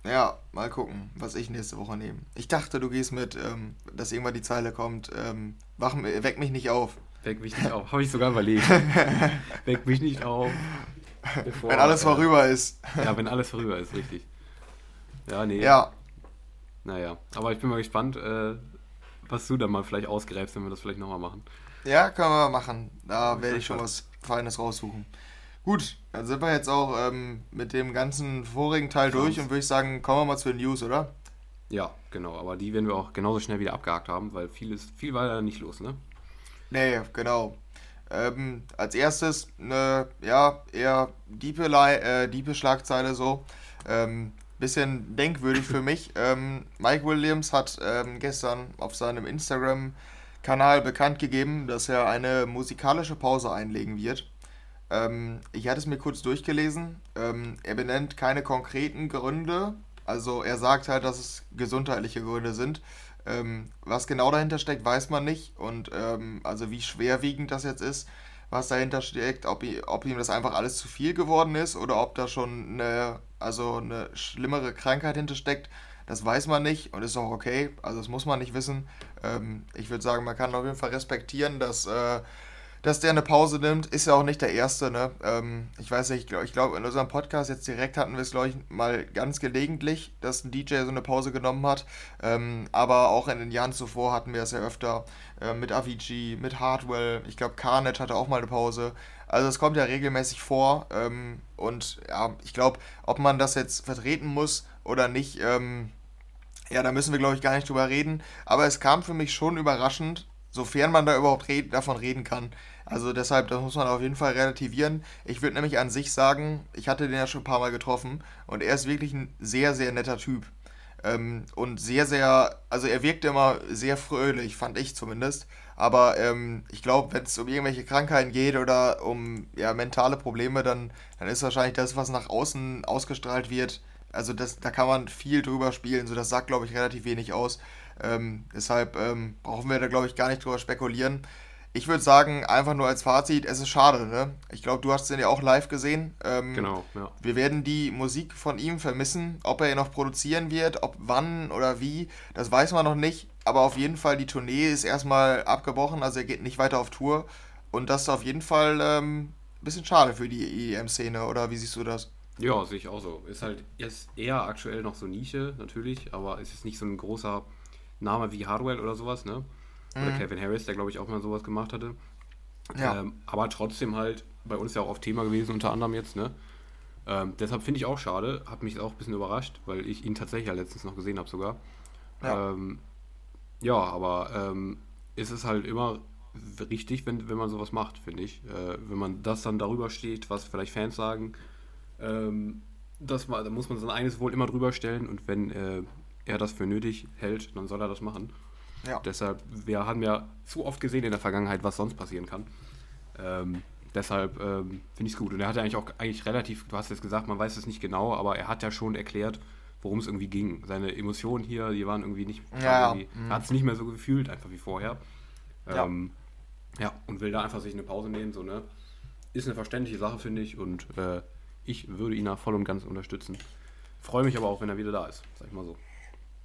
Ja, mal gucken, was ich nächste Woche nehme. Ich dachte, du gehst mit, ähm, dass irgendwann die Zeile kommt, ähm, wach, weck mich nicht auf. Weck mich nicht auf. Habe ich sogar überlegt. *laughs* weck mich nicht auf. Bevor, wenn alles vorüber äh, ist. Ja, wenn alles vorüber ist, richtig. Ja, nee. Ja. Naja, aber ich bin mal gespannt, äh, was du dann mal vielleicht ausgräbst, wenn wir das vielleicht nochmal machen. Ja, können wir machen. Da werde ich schon was Feines raussuchen. Gut, dann sind wir jetzt auch ähm, mit dem ganzen vorigen Teil Krass. durch und würde ich sagen, kommen wir mal zu den News, oder? Ja, genau, aber die werden wir auch genauso schnell wieder abgehakt haben, weil viel, ist, viel war da nicht los, ne? Nee, genau. Ähm, als erstes eine, ja, eher diepe, äh, diepe Schlagzeile so. Ähm, bisschen denkwürdig für mich. *laughs* Ähm, Mike Williams hat ähm, gestern auf seinem Instagram Kanal bekannt gegeben, dass er eine musikalische Pause einlegen wird. Ähm, ich hatte es mir kurz durchgelesen. Ähm, er benennt keine konkreten Gründe. Also er sagt halt, dass es gesundheitliche Gründe sind. Ähm, was genau dahinter steckt, weiß man nicht. Und ähm, also wie schwerwiegend das jetzt ist, was dahinter steckt, ob, ob ihm das einfach alles zu viel geworden ist oder ob da schon eine, also eine schlimmere Krankheit hintersteckt. Das weiß man nicht und ist auch okay. Also das muss man nicht wissen. Ähm, ich würde sagen, man kann auf jeden Fall respektieren, dass äh, dass der eine Pause nimmt, ist ja auch nicht der Erste. Ne? Ähm, ich weiß nicht, ich glaube, glaub, in unserem Podcast jetzt direkt hatten wir es, glaube ich, mal ganz gelegentlich, dass ein DJ so eine Pause genommen hat. Ähm, aber auch in den Jahren zuvor hatten wir es ja öfter äh, mit Avicii, mit Hardwell. Ich glaube, Carnage hatte auch mal eine Pause. Also es kommt ja regelmäßig vor. Ähm, und ja, ich glaube, ob man das jetzt vertreten muss oder nicht, ähm, ja, da müssen wir, glaube ich, gar nicht drüber reden. Aber es kam für mich schon überraschend, sofern man da überhaupt red davon reden kann. Also deshalb, das muss man auf jeden Fall relativieren. Ich würde nämlich an sich sagen, ich hatte den ja schon ein paar Mal getroffen und er ist wirklich ein sehr, sehr netter Typ. Ähm, und sehr, sehr, also er wirkte immer sehr fröhlich, fand ich zumindest. Aber ähm, ich glaube, wenn es um irgendwelche Krankheiten geht oder um ja, mentale Probleme, dann, dann ist wahrscheinlich das, was nach außen ausgestrahlt wird, also das, da kann man viel drüber spielen. So, das sagt, glaube ich, relativ wenig aus. Ähm, deshalb ähm, brauchen wir da, glaube ich, gar nicht drüber spekulieren. Ich würde sagen, einfach nur als Fazit, es ist schade, ne? Ich glaube, du hast den ja auch live gesehen. Ähm, genau, ja. Wir werden die Musik von ihm vermissen. Ob er ihn noch produzieren wird, ob wann oder wie, das weiß man noch nicht. Aber auf jeden Fall, die Tournee ist erstmal abgebrochen, also er geht nicht weiter auf Tour. Und das ist auf jeden Fall ähm, ein bisschen schade für die EM-Szene, oder wie siehst du das? Ja, sehe ich auch so. Ist halt ist eher aktuell noch so Nische, natürlich, aber es ist nicht so ein großer Name wie Hardwell oder sowas, ne? Oder mhm. Kevin Harris, der glaube ich auch mal sowas gemacht hatte. Ja. Ähm, aber trotzdem halt bei uns ja auch auf Thema gewesen, unter anderem jetzt, ne? Ähm, deshalb finde ich auch schade, hat mich auch ein bisschen überrascht, weil ich ihn tatsächlich ja letztens noch gesehen habe sogar. Ja, ähm, ja aber ähm, ist es halt immer richtig, wenn, wenn man sowas macht, finde ich. Äh, wenn man das dann darüber steht, was vielleicht Fans sagen, ähm, das, da muss man sein eigenes Wohl immer drüber stellen und wenn äh, er das für nötig hält, dann soll er das machen. Ja. Deshalb, wir haben ja zu oft gesehen in der Vergangenheit, was sonst passieren kann. Ähm, deshalb ähm, finde ich es gut. Und er hat ja eigentlich auch eigentlich relativ, du hast jetzt gesagt, man weiß es nicht genau, aber er hat ja schon erklärt, worum es irgendwie ging. Seine Emotionen hier, die waren irgendwie nicht. Ja, irgendwie, mhm. Er hat es nicht mehr so gefühlt, einfach wie vorher. Ähm, ja. ja. und will da einfach sich eine Pause nehmen, so, ne? Ist eine verständliche Sache, finde ich. Und äh, ich würde ihn da voll und ganz unterstützen. Freue mich aber auch, wenn er wieder da ist, sag ich mal so.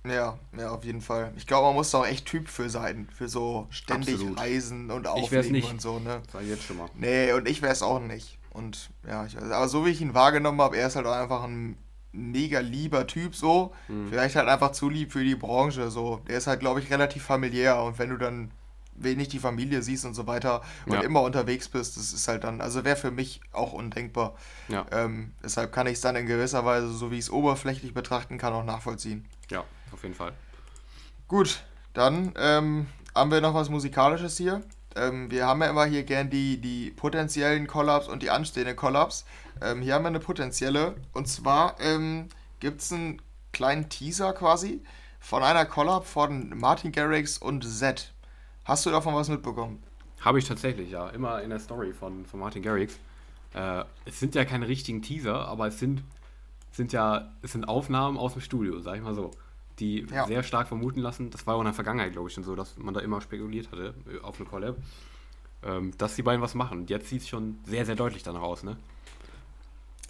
Ja, ja, auf jeden Fall. Ich glaube, man muss da auch echt Typ für sein, für so ständig Absolut. Reisen und Auflegen und so, ne? Ich jetzt schon mal. Nee, und ich wäre es auch nicht. Und ja, ich, aber so wie ich ihn wahrgenommen habe, er ist halt auch einfach ein mega lieber Typ so. Mhm. Vielleicht halt einfach zu lieb für die Branche so. Der ist halt, glaube ich, relativ familiär und wenn du dann wenig die Familie siehst und so weiter und ja. immer unterwegs bist, das ist halt dann, also wäre für mich auch undenkbar. Ja. Ähm, deshalb kann ich es dann in gewisser Weise, so wie ich es oberflächlich betrachten kann, auch nachvollziehen. Ja, auf jeden Fall. Gut, dann ähm, haben wir noch was Musikalisches hier. Ähm, wir haben ja immer hier gern die, die potenziellen Collabs und die anstehenden Collabs. Ähm, hier haben wir eine potenzielle. Und zwar ähm, gibt es einen kleinen Teaser quasi von einer Collab von Martin Garrix und Z. Hast du davon was mitbekommen? Habe ich tatsächlich, ja. Immer in der Story von, von Martin Garrix. Äh, es sind ja keine richtigen Teaser, aber es sind, sind ja es sind Aufnahmen aus dem Studio, sag ich mal so. Die ja. sehr stark vermuten lassen, das war auch in der Vergangenheit, glaube ich, schon so, dass man da immer spekuliert hatte äh, auf eine Collab, ähm, dass die beiden was machen. Und jetzt sieht es schon sehr, sehr deutlich danach aus, ne?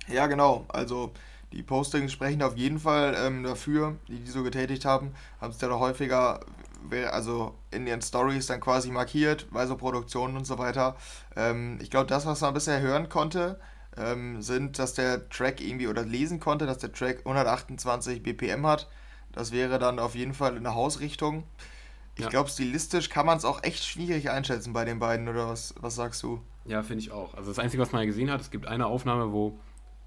Ja, genau. Also die Postings sprechen auf jeden Fall ähm, dafür, die die so getätigt haben. Haben es ja doch häufiger also in ihren Stories dann quasi markiert, bei so Produktionen und so weiter. Ähm, ich glaube, das, was man bisher hören konnte, ähm, sind, dass der Track irgendwie oder lesen konnte, dass der Track 128 BPM hat. Das wäre dann auf jeden Fall in der Hausrichtung. Ich ja. glaube, stilistisch kann man es auch echt schwierig einschätzen bei den beiden, oder was, was sagst du? Ja, finde ich auch. Also das Einzige, was man ja gesehen hat, es gibt eine Aufnahme, wo,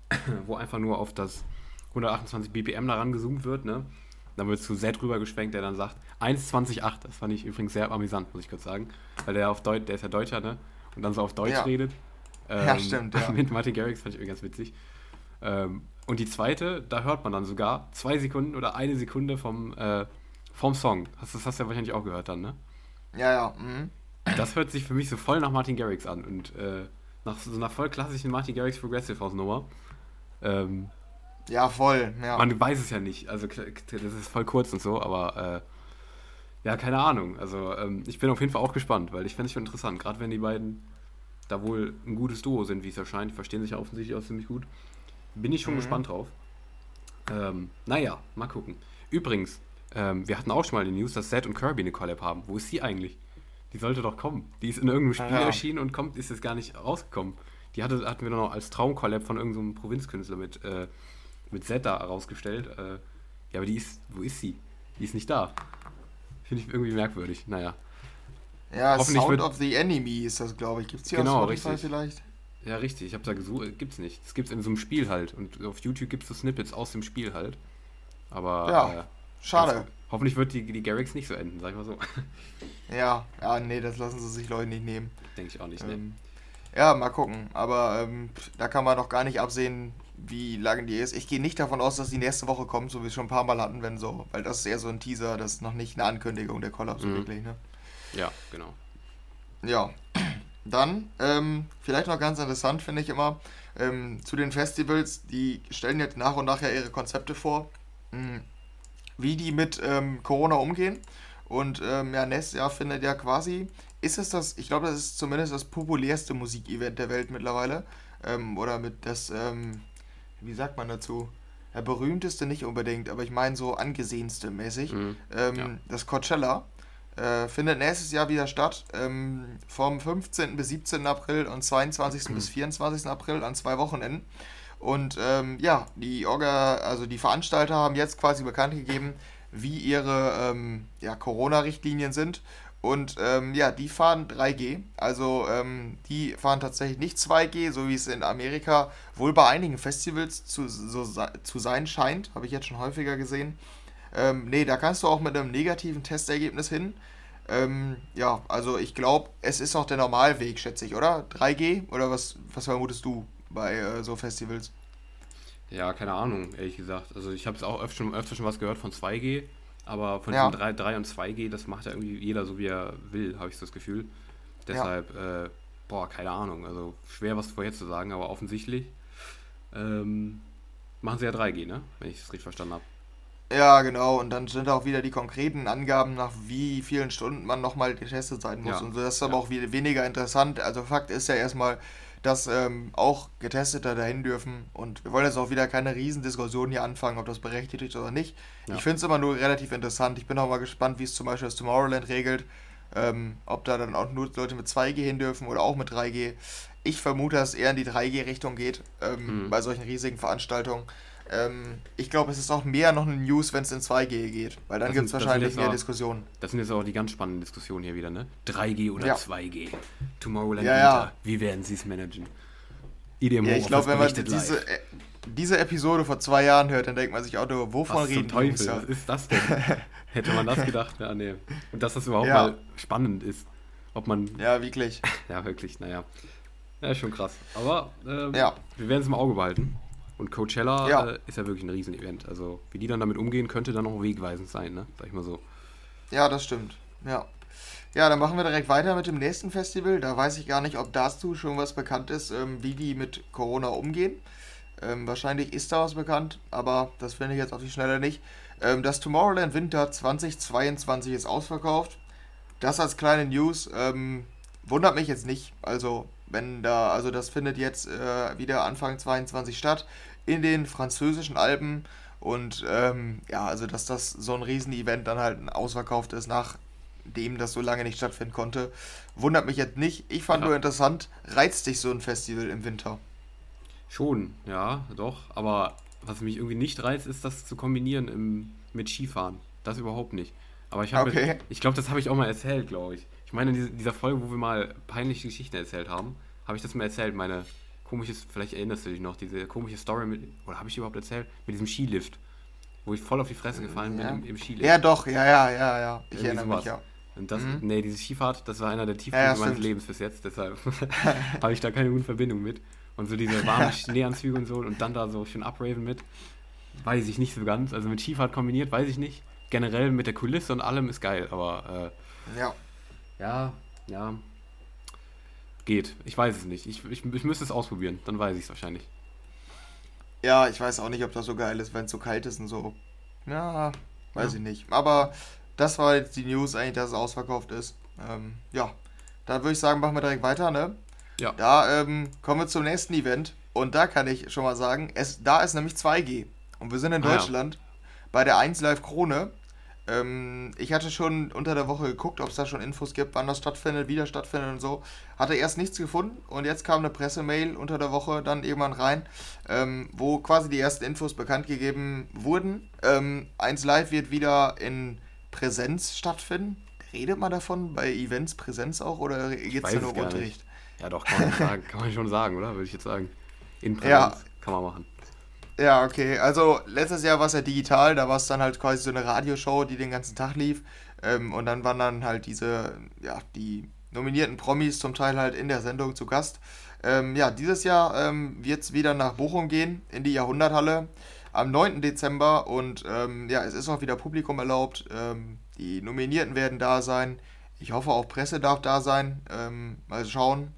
*clears throat* wo einfach nur auf das 128 BPM daran gezoomt wird, ne? Dann wird zu Z rüber geschwenkt, der dann sagt 1,28. Das fand ich übrigens sehr amüsant, muss ich kurz sagen. Weil der auf Deutsch, der ist ja Deutscher, ne? Und dann so auf Deutsch ja. redet. Ähm, ja, stimmt, *laughs* ja. Mit Martin Garrix fand ich irgendwie ganz witzig. Ähm, und die zweite, da hört man dann sogar zwei Sekunden oder eine Sekunde vom, äh, vom Song. Das, das hast du ja wahrscheinlich auch gehört dann, ne? Ja, ja. Mhm. Das hört sich für mich so voll nach Martin Garrix an und äh, nach so einer voll klassischen Martin Garrix Progressive House Nummer. Ähm, ja, voll. Ja. Man weiß es ja nicht. Also das ist voll kurz und so, aber äh, ja, keine Ahnung. Also ähm, ich bin auf jeden Fall auch gespannt, weil ich finde es schon interessant, gerade wenn die beiden da wohl ein gutes Duo sind, wie es erscheint. Die verstehen sich ja offensichtlich auch ziemlich gut. Bin ich schon mhm. gespannt drauf. Ähm, naja, mal gucken. Übrigens, ähm, wir hatten auch schon mal die News, dass Zed und Kirby eine Collab haben. Wo ist sie eigentlich? Die sollte doch kommen. Die ist in irgendeinem Spiel ja. erschienen und kommt, ist jetzt gar nicht rausgekommen. Die hatte, hatten wir noch als Traumcollab von irgendeinem Provinzkünstler mit, äh, mit Z da rausgestellt. Äh, ja, aber die ist, wo ist sie? Die ist nicht da. Finde ich irgendwie merkwürdig. Naja. Ja, Sound wird, of the Enemy ist das, glaube ich. Gibt es hier genau, auf Spotify richtig. vielleicht? Ja, richtig. Ich habe da gesucht. Äh, gibt's nicht. Das gibt's in so einem Spiel halt. Und auf YouTube gibt es so Snippets aus dem Spiel halt. Aber. Ja, äh, schade. Hoffentlich wird die, die Garrix nicht so enden, sag ich mal so. *laughs* Ja, ja, nee, das lassen sie sich Leute nicht nehmen. Denke ich auch nicht, ne? ähm, ne? Ja, mal gucken. Aber ähm, da kann man noch gar nicht absehen, wie lange die ist. Ich gehe nicht davon aus, dass die nächste Woche kommt, so wie wir es schon ein paar Mal hatten, wenn so, weil das ist eher so ein Teaser, das ist noch nicht eine Ankündigung der Kollaps mhm. wirklich, ne? Ja, genau. Ja, dann, ähm, vielleicht noch ganz interessant, finde ich immer, ähm, zu den Festivals, die stellen jetzt nach und nach ja ihre Konzepte vor, mh, hm, wie die mit ähm, Corona umgehen. Und ähm, ja, nächstes Jahr findet ja quasi, ist es das, ich glaube, das ist zumindest das populärste Musikevent der Welt mittlerweile. Ähm, oder mit das, ähm, wie sagt man dazu? Ja, berühmteste nicht unbedingt, aber ich meine so angesehenste mäßig. Mhm, ähm, ja. Das Coachella. Äh, findet nächstes Jahr wieder statt, ähm, vom 15. bis 17. April und 22. Mhm. bis 24. April an zwei Wochenenden. Und ähm, ja, die Orga, also die Veranstalter haben jetzt quasi bekannt gegeben, wie ihre ähm, ja, Corona-Richtlinien sind. Und ähm, ja, die fahren 3G. Also ähm, die fahren tatsächlich nicht 2G, so wie es in Amerika wohl bei einigen Festivals zu, so, zu sein scheint. Habe ich jetzt schon häufiger gesehen. Ähm, nee, da kannst du auch mit einem negativen Testergebnis hin. Ähm, ja, also ich glaube, es ist auch der Normalweg, schätze ich, oder? 3G? Oder was, was vermutest du bei äh, so Festivals? Ja, keine Ahnung, ehrlich gesagt. Also ich habe es auch öfter schon, öfter schon was gehört von 2G, aber von ja. 3, 3 und 2G, das macht ja irgendwie jeder so, wie er will, habe ich das Gefühl. Deshalb, ja. äh, boah, keine Ahnung. Also schwer was vorherzusagen, aber offensichtlich ähm, machen sie ja 3G, ne? Wenn ich es richtig verstanden habe. Ja, genau. Und dann sind auch wieder die konkreten Angaben, nach wie vielen Stunden man nochmal getestet sein muss. Ja. Und so, das ist aber ja. auch weniger interessant. Also Fakt ist ja erstmal, dass ähm, auch Getestete dahin dürfen. Und wir wollen jetzt auch wieder keine Riesendiskussion hier anfangen, ob das berechtigt ist oder nicht. Ja. Ich finde es immer nur relativ interessant. Ich bin auch mal gespannt, wie es zum Beispiel das Tomorrowland regelt. Ähm, ob da dann auch nur Leute mit 2G hin dürfen oder auch mit 3G. Ich vermute, dass es eher in die 3G-Richtung geht ähm, mhm. bei solchen riesigen Veranstaltungen. Ähm, ich glaube, es ist auch mehr noch eine News, wenn es in 2G geht, weil dann gibt es wahrscheinlich mehr auch, Diskussionen. Das sind jetzt auch die ganz spannenden Diskussionen hier wieder, ne? 3G oder ja. 2G. Tomorrowland ja, ja. wie werden sie es managen? IDMO, ja, ich glaube, wenn man diese, äh, diese Episode vor zwei Jahren hört, dann denkt man sich auch, wovon was reden Teufel? Was ist das denn? *laughs* Hätte man das gedacht? Ja, nee. Und dass das überhaupt mal spannend ist. Ob man. Ja, wirklich. *laughs* ja, wirklich, naja. Ja, schon krass. Aber ähm, ja. wir werden es im Auge behalten. Und Coachella ja. Äh, ist ja wirklich ein Riesenevent. Also wie die dann damit umgehen, könnte dann auch wegweisend sein, ne? Sag ich mal so. Ja, das stimmt. Ja. Ja, dann machen wir direkt weiter mit dem nächsten Festival. Da weiß ich gar nicht, ob dazu schon was bekannt ist, ähm, wie die mit Corona umgehen. Ähm, wahrscheinlich ist da was bekannt, aber das finde ich jetzt auf die Schnelle nicht. Ähm, das Tomorrowland Winter 2022 ist ausverkauft. Das als kleine News ähm, wundert mich jetzt nicht. Also wenn da, also das findet jetzt äh, wieder Anfang 22 statt in den französischen Alpen. Und ähm, ja, also dass das so ein Riesenevent dann halt ausverkauft ist, nachdem das so lange nicht stattfinden konnte, wundert mich jetzt nicht. Ich fand ja. nur interessant, reizt dich so ein Festival im Winter? Schon, ja, doch. Aber was mich irgendwie nicht reizt, ist das zu kombinieren im, mit Skifahren. Das überhaupt nicht. Aber ich habe, okay. ich glaube, das habe ich auch mal erzählt, glaube ich. Ich meine, in dieser Folge, wo wir mal peinliche Geschichten erzählt haben, habe ich das mal erzählt, meine komische, vielleicht erinnerst du dich noch, diese komische Story mit, oder habe ich die überhaupt erzählt? Mit diesem Skilift, wo ich voll auf die Fresse gefallen ja. bin im, im Skilift. Ja, doch, ja, ja, ja, ja. Ich Irgendwie erinnere sowas. mich, ja. Und das, mhm. nee, diese Skifahrt, das war einer der Tiefpunkte ja, ja, meines Lebens bis jetzt, deshalb *laughs* *laughs* habe ich da keine gute Verbindung mit. Und so diese warmen *laughs* Schneeanzüge und so und dann da so schön abraven mit, weiß ich nicht so ganz. Also mit Skifahrt kombiniert, weiß ich nicht. Generell mit der Kulisse und allem ist geil, aber äh, ja. Ja, ja. Geht. Ich weiß es nicht. Ich, ich, ich müsste es ausprobieren, dann weiß ich es wahrscheinlich. Ja, ich weiß auch nicht, ob das so geil ist, wenn es so kalt ist und so. Ja, weiß ja. ich nicht. Aber das war jetzt die News eigentlich, dass es ausverkauft ist. Ähm, ja, dann würde ich sagen, machen wir direkt weiter, ne? Ja. Da ähm, kommen wir zum nächsten Event. Und da kann ich schon mal sagen, es, da ist nämlich 2G. Und wir sind in Deutschland ah, ja. bei der 1 Live Krone. Ähm, ich hatte schon unter der Woche geguckt, ob es da schon Infos gibt, wann das stattfindet, wie das stattfindet und so. Hatte erst nichts gefunden und jetzt kam eine Pressemail unter der Woche dann irgendwann rein, ähm, wo quasi die ersten Infos bekannt gegeben wurden. Ähm, 1 Live wird wieder in Präsenz stattfinden. Redet man davon bei Events Präsenz auch oder geht es nur um Unterricht? Ja, doch, kann man, *laughs* sagen, kann man schon sagen, oder? Würde ich jetzt sagen. In Präsenz ja. kann man machen. Ja, okay. Also letztes Jahr war es ja digital, da war es dann halt quasi so eine Radioshow, die den ganzen Tag lief. Ähm, und dann waren dann halt diese, ja, die nominierten Promis zum Teil halt in der Sendung zu Gast. Ähm, ja, dieses Jahr ähm, wird es wieder nach Bochum gehen, in die Jahrhunderthalle am 9. Dezember. Und ähm, ja, es ist auch wieder Publikum erlaubt. Ähm, die Nominierten werden da sein. Ich hoffe auch Presse darf da sein. Ähm, mal schauen.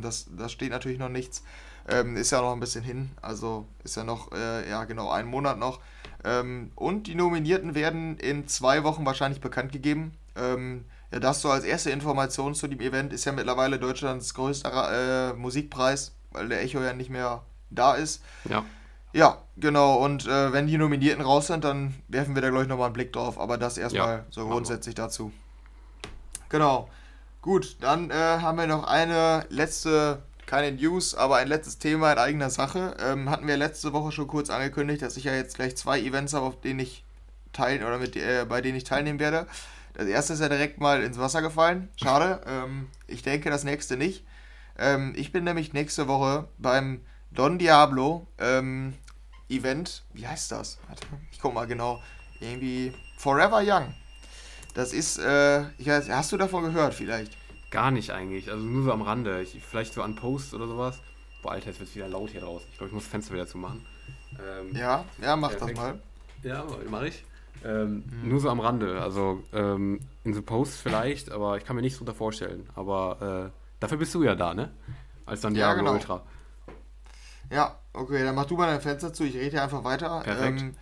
das, das steht natürlich noch nichts. Ähm, ist ja noch ein bisschen hin, also ist ja noch, äh, ja genau, einen Monat noch. Ähm, und die Nominierten werden in zwei Wochen wahrscheinlich bekannt gegeben. Ähm, ja, das so als erste Information zu dem Event ist ja mittlerweile Deutschlands größter äh, Musikpreis, weil der Echo ja nicht mehr da ist. Ja. Ja, genau. Und äh, wenn die Nominierten raus sind, dann werfen wir da, glaube ich, nochmal einen Blick drauf. Aber das erstmal ja, so grundsätzlich dazu. Genau. Gut, dann äh, haben wir noch eine letzte keine News, aber ein letztes Thema in eigener Sache. Ähm, hatten wir letzte Woche schon kurz angekündigt, dass ich ja jetzt gleich zwei Events habe, auf denen ich teil oder mit, äh, bei denen ich teilnehmen werde. Das erste ist ja direkt mal ins Wasser gefallen. Schade. ähm, ich denke das nächste nicht. Ähm, ich bin nämlich nächste Woche beim Don Diablo ähm, Event. Wie heißt das? Warte, ich guck mal genau. Irgendwie Forever Young. Das ist, äh, ich weiß, hast du davon gehört vielleicht? Gar nicht eigentlich. Also nur so am Rande. Ich, vielleicht so an Post oder sowas. Boah, Alter, jetzt wird es wieder laut hier draußen. Ich glaube, ich muss das Fenster wieder zumachen. Ähm, ja, ja, mach perfekt. das mal. Ja, mache ich. Ähm, mhm. Nur so am Rande. Also ähm, in so Posts vielleicht, aber ich kann mir nichts drunter vorstellen. Aber äh, dafür bist du ja da, ne? Als dann Diablo ja, genau. Ultra. Ja, okay, dann mach du mal dein Fenster zu. Ich rede hier einfach weiter. Perfekt. Ähm,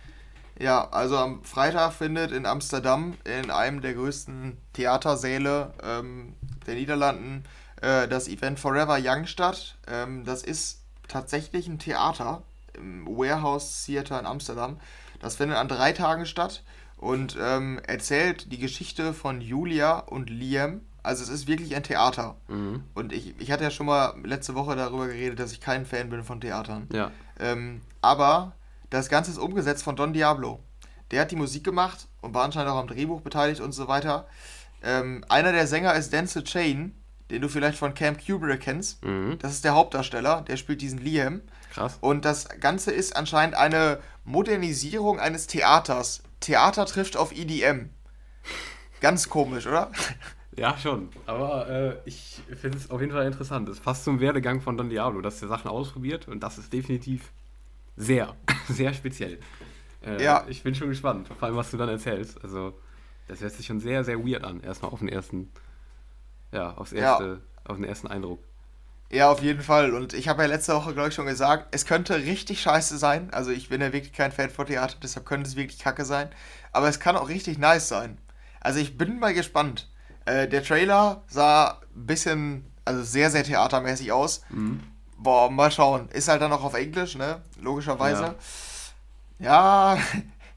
ja, also am Freitag findet in Amsterdam in einem der größten Theatersäle ähm, der Niederlanden äh, das Event Forever Young statt. Ähm, das ist tatsächlich ein Theater im Warehouse Theater in Amsterdam. Das findet an drei Tagen statt und ähm, erzählt die Geschichte von Julia und Liam. Also es ist wirklich ein Theater. Mhm. Und ich, ich hatte ja schon mal letzte Woche darüber geredet, dass ich kein Fan bin von Theatern. Ja. Ähm, aber das Ganze ist umgesetzt von Don Diablo. Der hat die Musik gemacht und war anscheinend auch am Drehbuch beteiligt und so weiter. Ähm, einer der Sänger ist Denzel Chain, den du vielleicht von Camp Kubrick kennst. Mhm. Das ist der Hauptdarsteller, der spielt diesen Liam. Krass. Und das Ganze ist anscheinend eine Modernisierung eines Theaters. Theater trifft auf EDM. Ganz komisch, oder? *laughs* Ja, schon. Aber äh, ich finde es auf jeden Fall interessant. Es passt zum Werdegang von Don Diablo, dass er Sachen ausprobiert und das ist definitiv sehr, *laughs* sehr speziell. Äh, ja. Ich bin schon gespannt, vor allem was du dann erzählst. Also das hört sich schon sehr, sehr weird an, erstmal auf den ersten, ja, aufs erste, ja. auf den ersten Eindruck. Ja, auf jeden Fall. Und ich habe ja letzte Woche, glaube ich, schon gesagt, es könnte richtig scheiße sein. Also ich bin ja wirklich kein Fan von Theater, deshalb könnte es wirklich kacke sein. Aber es kann auch richtig nice sein. Also ich bin mal gespannt. Äh, der Trailer sah ein bisschen, also sehr, sehr theatermäßig aus. Mhm. Boah, mal schauen. Ist halt dann auch auf Englisch, ne? Logischerweise. Ja, ja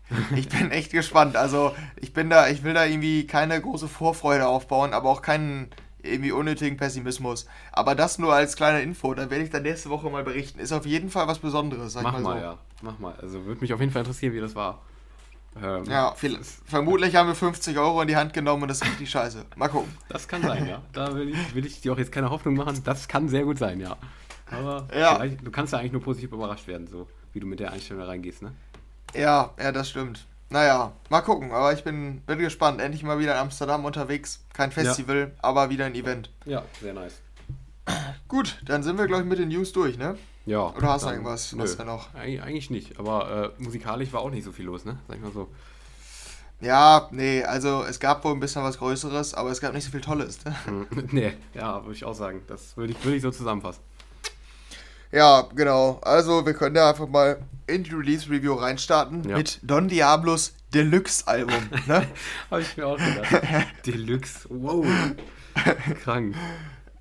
*laughs* ich bin echt gespannt. Also ich bin da, ich will da irgendwie keine große Vorfreude aufbauen, aber auch keinen irgendwie unnötigen Pessimismus. Aber das nur als kleine Info, dann werde ich dann nächste Woche mal berichten. Ist auf jeden Fall was Besonderes, sag Mach mal, mal so. ja. Mach mal. Also würde mich auf jeden Fall interessieren, wie das war. Ähm, ja, viel, vermutlich haben wir 50 Euro in die Hand genommen und das ist richtig scheiße. Mal gucken. *laughs* Das kann sein, ja. Da will ich, will ich dir auch jetzt keine Hoffnung machen. Das kann sehr gut sein, ja. Aber ja. du kannst ja eigentlich nur positiv überrascht werden, so wie du mit der Einstellung reingehst, ne? Ja, ja, das stimmt. Naja, mal gucken. Aber ich bin, bin gespannt. Endlich mal wieder in Amsterdam unterwegs. Kein Festival, ja. aber wieder ein Event. Ja, sehr nice. *clears throat* Gut, dann sind wir, glaube ich, mit den News durch, ne? Ja. Oder hast du irgendwas? Was ja noch? Eig eigentlich nicht, aber äh, musikalisch war auch nicht so viel los, ne? Sag ich mal so. Ja, nee, also es gab wohl ein bisschen was Größeres, aber es gab nicht so viel Tolles. *laughs* Hm, *laughs* nee, ja, würde ich auch sagen. Das würde ich, würd ich so zusammenfassen. Ja, genau. Also wir können ja einfach mal in die Release-Review reinstarten ja. mit Don Diablos Deluxe-Album. *laughs* Ne? Habe ich mir auch gedacht. *laughs* Deluxe, wow. Krank.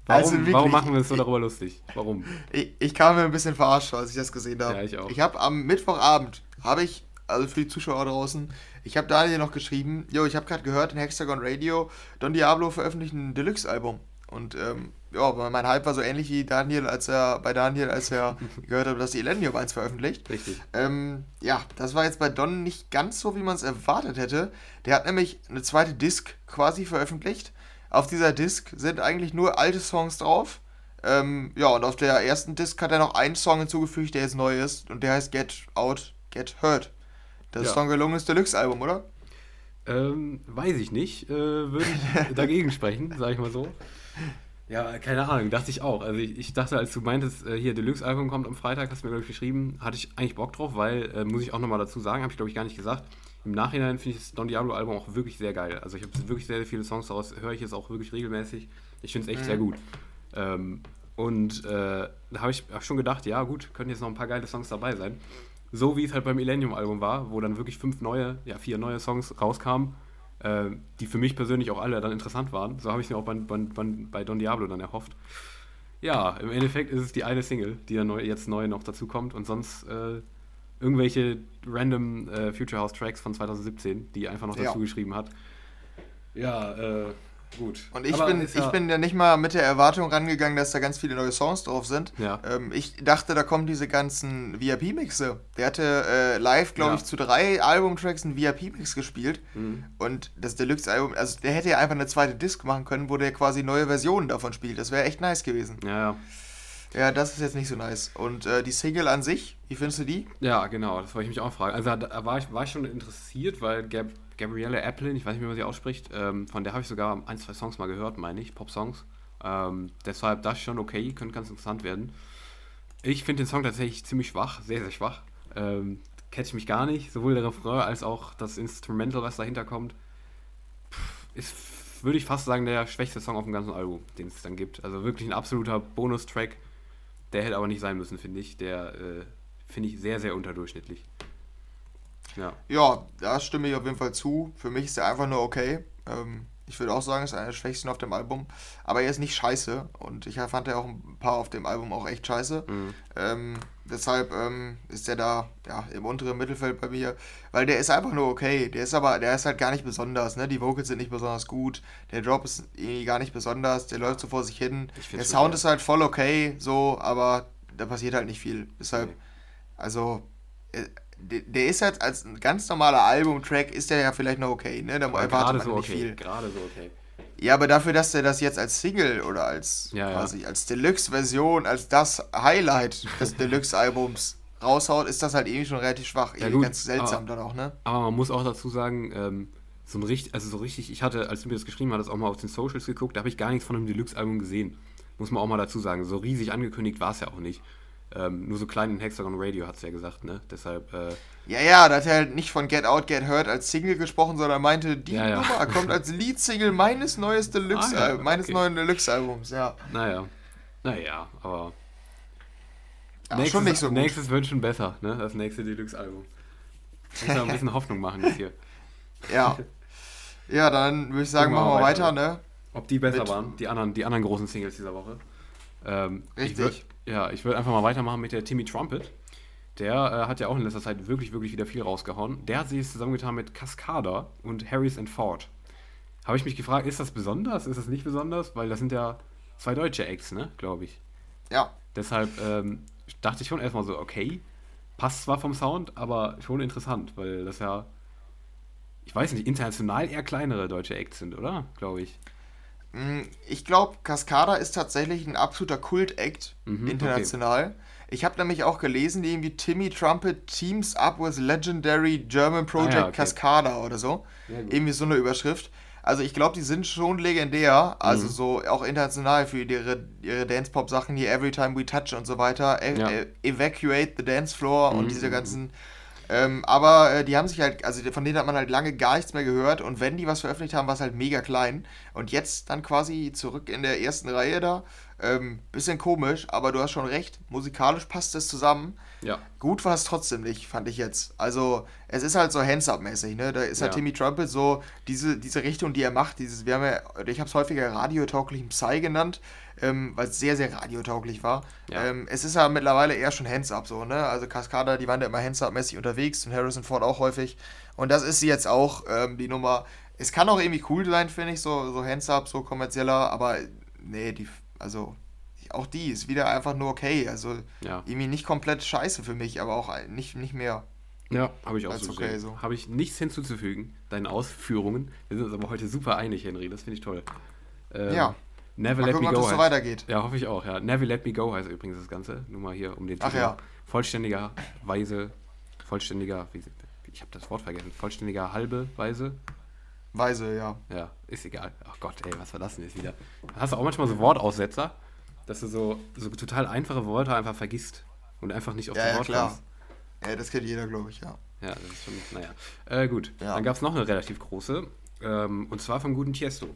Warum, also wirklich, warum machen wir uns so darüber lustig? Warum? Ich, ich kam mir ein bisschen verarscht, als ich das gesehen habe. Ja, ich auch. Ich habe am Mittwochabend, habe ich, also für die Zuschauer draußen, ich habe Daniel noch geschrieben, jo, ich habe gerade gehört, in Hexagon Radio, Don Diablo veröffentlicht ein Deluxe-Album. Und ähm, ja, mein Hype war so ähnlich wie Daniel, als er bei Daniel, als er *laughs* gehört hat, dass die Elenium 1 veröffentlicht. Richtig. Ähm, ja, das war jetzt bei Don nicht ganz so, wie man es erwartet hätte. Der hat nämlich eine zweite Disc quasi veröffentlicht. Auf dieser Disc sind eigentlich nur alte Songs drauf. Ähm, ja, und auf der ersten Disc hat er noch einen Song hinzugefügt, der jetzt neu ist. Und der heißt Get Out, Get Hurt. Das ja. ist ein gelungenes Deluxe-Album, oder? Ähm, weiß ich nicht. Äh, Würde ich *laughs* dagegen sprechen, sag ich mal so. Ja, keine Ahnung, dachte ich auch. Also ich, ich dachte, als du meintest, äh, hier Deluxe-Album kommt am Freitag, hast du mir, glaube ich, geschrieben, hatte ich eigentlich Bock drauf, weil, äh, muss ich auch nochmal dazu sagen, habe ich, glaube ich, gar nicht gesagt. Im Nachhinein finde ich das Don Diablo-Album auch wirklich sehr geil. Also ich habe wirklich sehr, sehr viele Songs daraus, höre ich jetzt auch wirklich regelmäßig. Ich finde es echt mhm. sehr gut. Ähm, und äh, da habe ich schon gedacht, ja gut, könnten jetzt noch ein paar geile Songs dabei sein. So wie es halt beim Millennium-Album war, wo dann wirklich fünf neue, ja vier neue Songs rauskamen äh, die für mich persönlich auch alle dann interessant waren. So habe ich es mir auch bei, bei, bei, Don Diablo dann erhofft. Ja, im Endeffekt ist es die eine Single, die dann neu, jetzt neu noch dazu kommt und sonst äh, irgendwelche random äh, Future House Tracks von 2017, die einfach noch dazu ja. geschrieben hat. Ja, äh, Gut. Und ich bin, ja ich bin ja nicht mal mit der Erwartung rangegangen, dass da ganz viele neue Songs drauf sind. Ja. Ähm, ich dachte, da kommen diese ganzen VIP-Mixe. Der hatte äh, live, glaube ja. ich, zu drei Albumtracks einen VIP-Mix gespielt. Mhm. Und das Deluxe-Album, also der hätte ja einfach eine zweite Disc machen können, wo der quasi neue Versionen davon spielt. Das wäre echt nice gewesen. Ja, ja. Ja, das ist jetzt nicht so nice. Und äh, die Single an sich, wie findest du die? Ja, genau, das wollte ich mich auch fragen. Also da war ich, war ich schon interessiert, weil Gab Gabrielle Applin, ich weiß nicht, wie man sie ausspricht, ähm, von der habe ich sogar ein, zwei Songs mal gehört, meine ich, Pop-Songs. Ähm, deshalb das schon okay, könnte ganz interessant werden. Ich finde den Song tatsächlich ziemlich schwach, sehr, sehr schwach. Ähm, catch mich gar nicht, sowohl der Refrain als auch das Instrumental, was dahinter kommt. ist, würde ich fast sagen, der schwächste Song auf dem ganzen Album, den es dann gibt. Also wirklich ein absoluter Bonustrack. Der hätte aber nicht sein müssen, finde ich. Der äh, finde ich sehr, sehr unterdurchschnittlich. Ja. ja, da stimme ich auf jeden Fall zu. Für mich ist er einfach nur okay. Ähm, ich würde auch sagen, es ist einer der schwächsten auf dem Album. Aber er ist nicht scheiße. Und ich fand ja auch ein paar auf dem Album auch echt scheiße. Mhm. Ähm, deshalb ähm, ist er da ja, im unteren Mittelfeld bei mir. Weil der ist einfach nur okay. Der ist aber, der ist halt gar nicht besonders. Ne? Die Vocals sind nicht besonders gut. Der Drop ist irgendwie gar nicht besonders. Der läuft so vor sich hin. Der Sound ist halt voll okay, so, aber da passiert halt nicht viel. Deshalb, nee. also. Äh, der ist halt als ein ganz normaler Albumtrack ist der ja vielleicht noch okay, ne? Da erwartet man so nicht okay. viel. Gerade so okay. Ja, aber dafür, dass der das jetzt als Single oder als ja, quasi ja. als Deluxe-Version, als das Highlight des *laughs* Deluxe-Albums raushaut, ist das halt irgendwie schon relativ schwach. Ja, ganz seltsam aber, dann auch, ne? Aber man muss auch dazu sagen, ähm, so ein richtig, also so richtig, ich hatte, als du mir das geschrieben hattest, auch mal auf den Socials geguckt, da habe ich gar nichts von einem Deluxe-Album gesehen. Muss man auch mal dazu sagen. So riesig angekündigt war es ja auch nicht. Ähm, nur so klein in Hexagon Radio hat es ja gesagt, ne? Deshalb. Äh, ja, ja, da hat er halt nicht von Get Out, Get Hurt als Single gesprochen, sondern meinte, die ja, ja. Nummer kommt als Lead-Single meines neues Deluxe, ah, ja, meines okay. neuen Deluxe-Albums, ja. Naja. Naja, aber. Ach, nächstes, schon nicht so gut. Nächstes wird schon besser, ne? Das nächste Deluxe-Album. Muss ja ein bisschen Hoffnung machen jetzt hier. *laughs* Ja. Ja, dann würde ich sagen, machen wir weiter, weiter, ne? Ob die besser Mit waren, die anderen, die anderen großen Singles dieser Woche. Ähm, Richtig. Ja, ich würde einfach mal weitermachen mit der Timmy Trumpet. Der äh, hat ja auch in letzter Zeit wirklich, wirklich wieder viel rausgehauen. Der hat sich zusammengetan mit Cascada und Harris and Ford. Habe ich mich gefragt, ist das besonders? Ist das nicht besonders? Weil das sind ja zwei deutsche Acts, ne? Glaube ich. Ja. Deshalb ähm, dachte ich schon erstmal so, okay, passt zwar vom Sound, aber schon interessant, weil das ja, ich weiß nicht, international eher kleinere deutsche Acts sind, oder? Glaube ich. Mm, ich glaube, Cascada ist tatsächlich ein absoluter Kult-Act mhm, international. Okay. Ich habe nämlich auch gelesen, die irgendwie Timmy Trumpet teams up with legendary German Project ah, ja, okay. Cascada oder so. Irgendwie so eine Überschrift. Also ich glaube, die sind schon legendär, also mhm. so auch international für ihre, ihre Dance-Pop-Sachen, hier Every Time We Touch und so weiter, e ja. e Evacuate the Dance Floor mhm. und diese ganzen Ähm, aber äh, die haben sich halt, also von denen hat man halt lange gar nichts mehr gehört und wenn die was veröffentlicht haben, war es halt mega klein. Und jetzt dann quasi zurück in der ersten Reihe da. Ähm, bisschen komisch, aber du hast schon recht, musikalisch passt es zusammen. Ja. Gut war es trotzdem nicht, fand ich jetzt. Also, es ist halt so Hands-Up-mäßig, ne? Da ist halt ja. Timmy Trumpet so, diese, diese Richtung, die er macht, dieses, wir haben ja, ich habe es häufiger radiotauglichen Psy genannt, ähm, weil es sehr, sehr radiotauglich war. Ja. Ähm, es ist ja mittlerweile eher schon Hands-Up so, ne? Also Cascada, die waren ja immer Hands-Up-mäßig unterwegs und Harrison Ford auch häufig. Und das ist sie jetzt auch, ähm, die Nummer. Es kann auch irgendwie cool sein, finde ich, so, so Hands-Up, so kommerzieller, aber nee, die, also auch die ist wieder einfach nur okay. Also ja. irgendwie nicht komplett scheiße für mich, aber auch nicht, nicht mehr. Ja, habe ich auch so okay, so. Habe ich nichts hinzuzufügen, deinen Ausführungen. Wir sind uns aber heute super einig, Henry, das finde ich toll. Ähm, ja. Never mal Let gucken, Me Go. Heißt, so weitergeht. Ja, hoffe ich auch, ja. Never Let Me Go heißt übrigens das Ganze. Nur mal hier um den Titel. Ach ja. Vollständiger Weise, vollständiger, wie, ich habe das Wort vergessen, vollständiger halbe Weise. Weise, ja. Ja, ist egal. Ach Gott, ey, was war das denn jetzt wieder? Hast du auch manchmal so Wortaussetzer, dass du so, so total einfache Worte einfach vergisst und einfach nicht auf ja, Wort ja, klar. Ja, das kennt jeder, glaube ich, ja. Ja, das ist schon, naja. Äh, gut, ja. dann gab es noch eine relativ große, ähm, und zwar vom guten Tiesto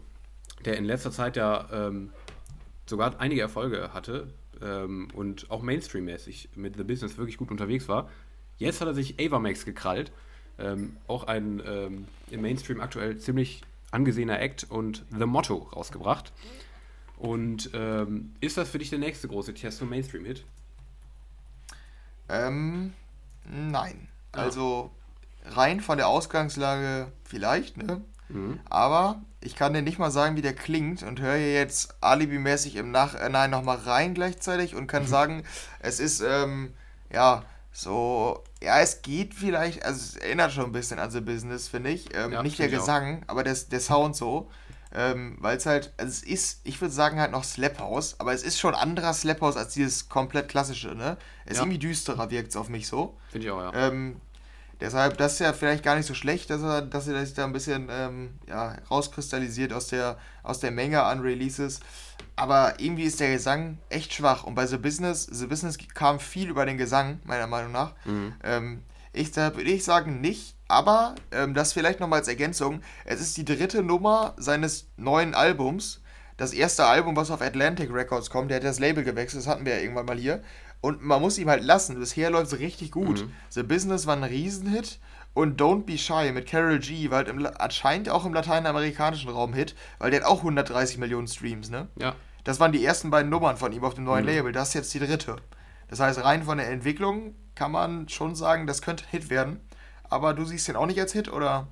der in letzter Zeit ja ähm, sogar einige Erfolge hatte ähm, und auch Mainstream-mäßig mit The Business wirklich gut unterwegs war. Jetzt hat er sich Avamax gekrallt, ähm, auch ein ähm, im Mainstream aktuell ziemlich angesehener Act und The Motto rausgebracht. Und ähm, ist das für dich der nächste große Tiesto Mainstream-Hit? Ähm, nein. Ah. Also rein von der Ausgangslage vielleicht, ne? Mhm. Aber ich kann dir nicht mal sagen, wie der klingt und höre hier jetzt alibimäßig im Nachhinein nochmal rein gleichzeitig und kann mhm. *laughs* sagen, es ist, ähm, ja, so, ja, es geht vielleicht, also es erinnert schon ein bisschen an The Business, finde ich. Ähm, ja, nicht der Gesang, auch. aber der, der Sound so. Ähm, Weil es halt, also es ist, ich würde sagen halt noch Slap House, aber es ist schon anderer Slap House als dieses komplett klassische, ne? Es ja. ist irgendwie düsterer, wirkt es auf mich so. Finde ich auch, ja. Ähm, Deshalb, das ist ja vielleicht gar nicht so schlecht, dass er, dass er sich da ein bisschen ähm, ja, rauskristallisiert aus der, aus der Menge an Releases. Aber irgendwie ist der Gesang echt schwach. Und bei The Business, The Business kam viel über den Gesang, meiner Meinung nach. Mhm. Ähm, ich, da würde ich sagen, nicht. Aber ähm, das vielleicht nochmal als Ergänzung. Es ist die dritte Nummer seines neuen Albums. Das erste Album, was auf Atlantic Records kommt, der hat das Label gewechselt, das hatten wir ja irgendwann mal hier. Und man muss ihm halt lassen. Bisher läuft es richtig gut. Mhm. The Business war ein Riesenhit. Und Don't Be Shy mit Carol G war halt im, anscheinend auch im lateinamerikanischen Raum Hit, weil der hat auch 130 Millionen Streams, ne? Ja. Das waren die ersten beiden Nummern von ihm auf dem neuen mhm. Label. Das ist jetzt die dritte. Das heißt, rein von der Entwicklung kann man schon sagen, das könnte ein Hit werden. Aber du siehst den auch nicht als Hit, oder?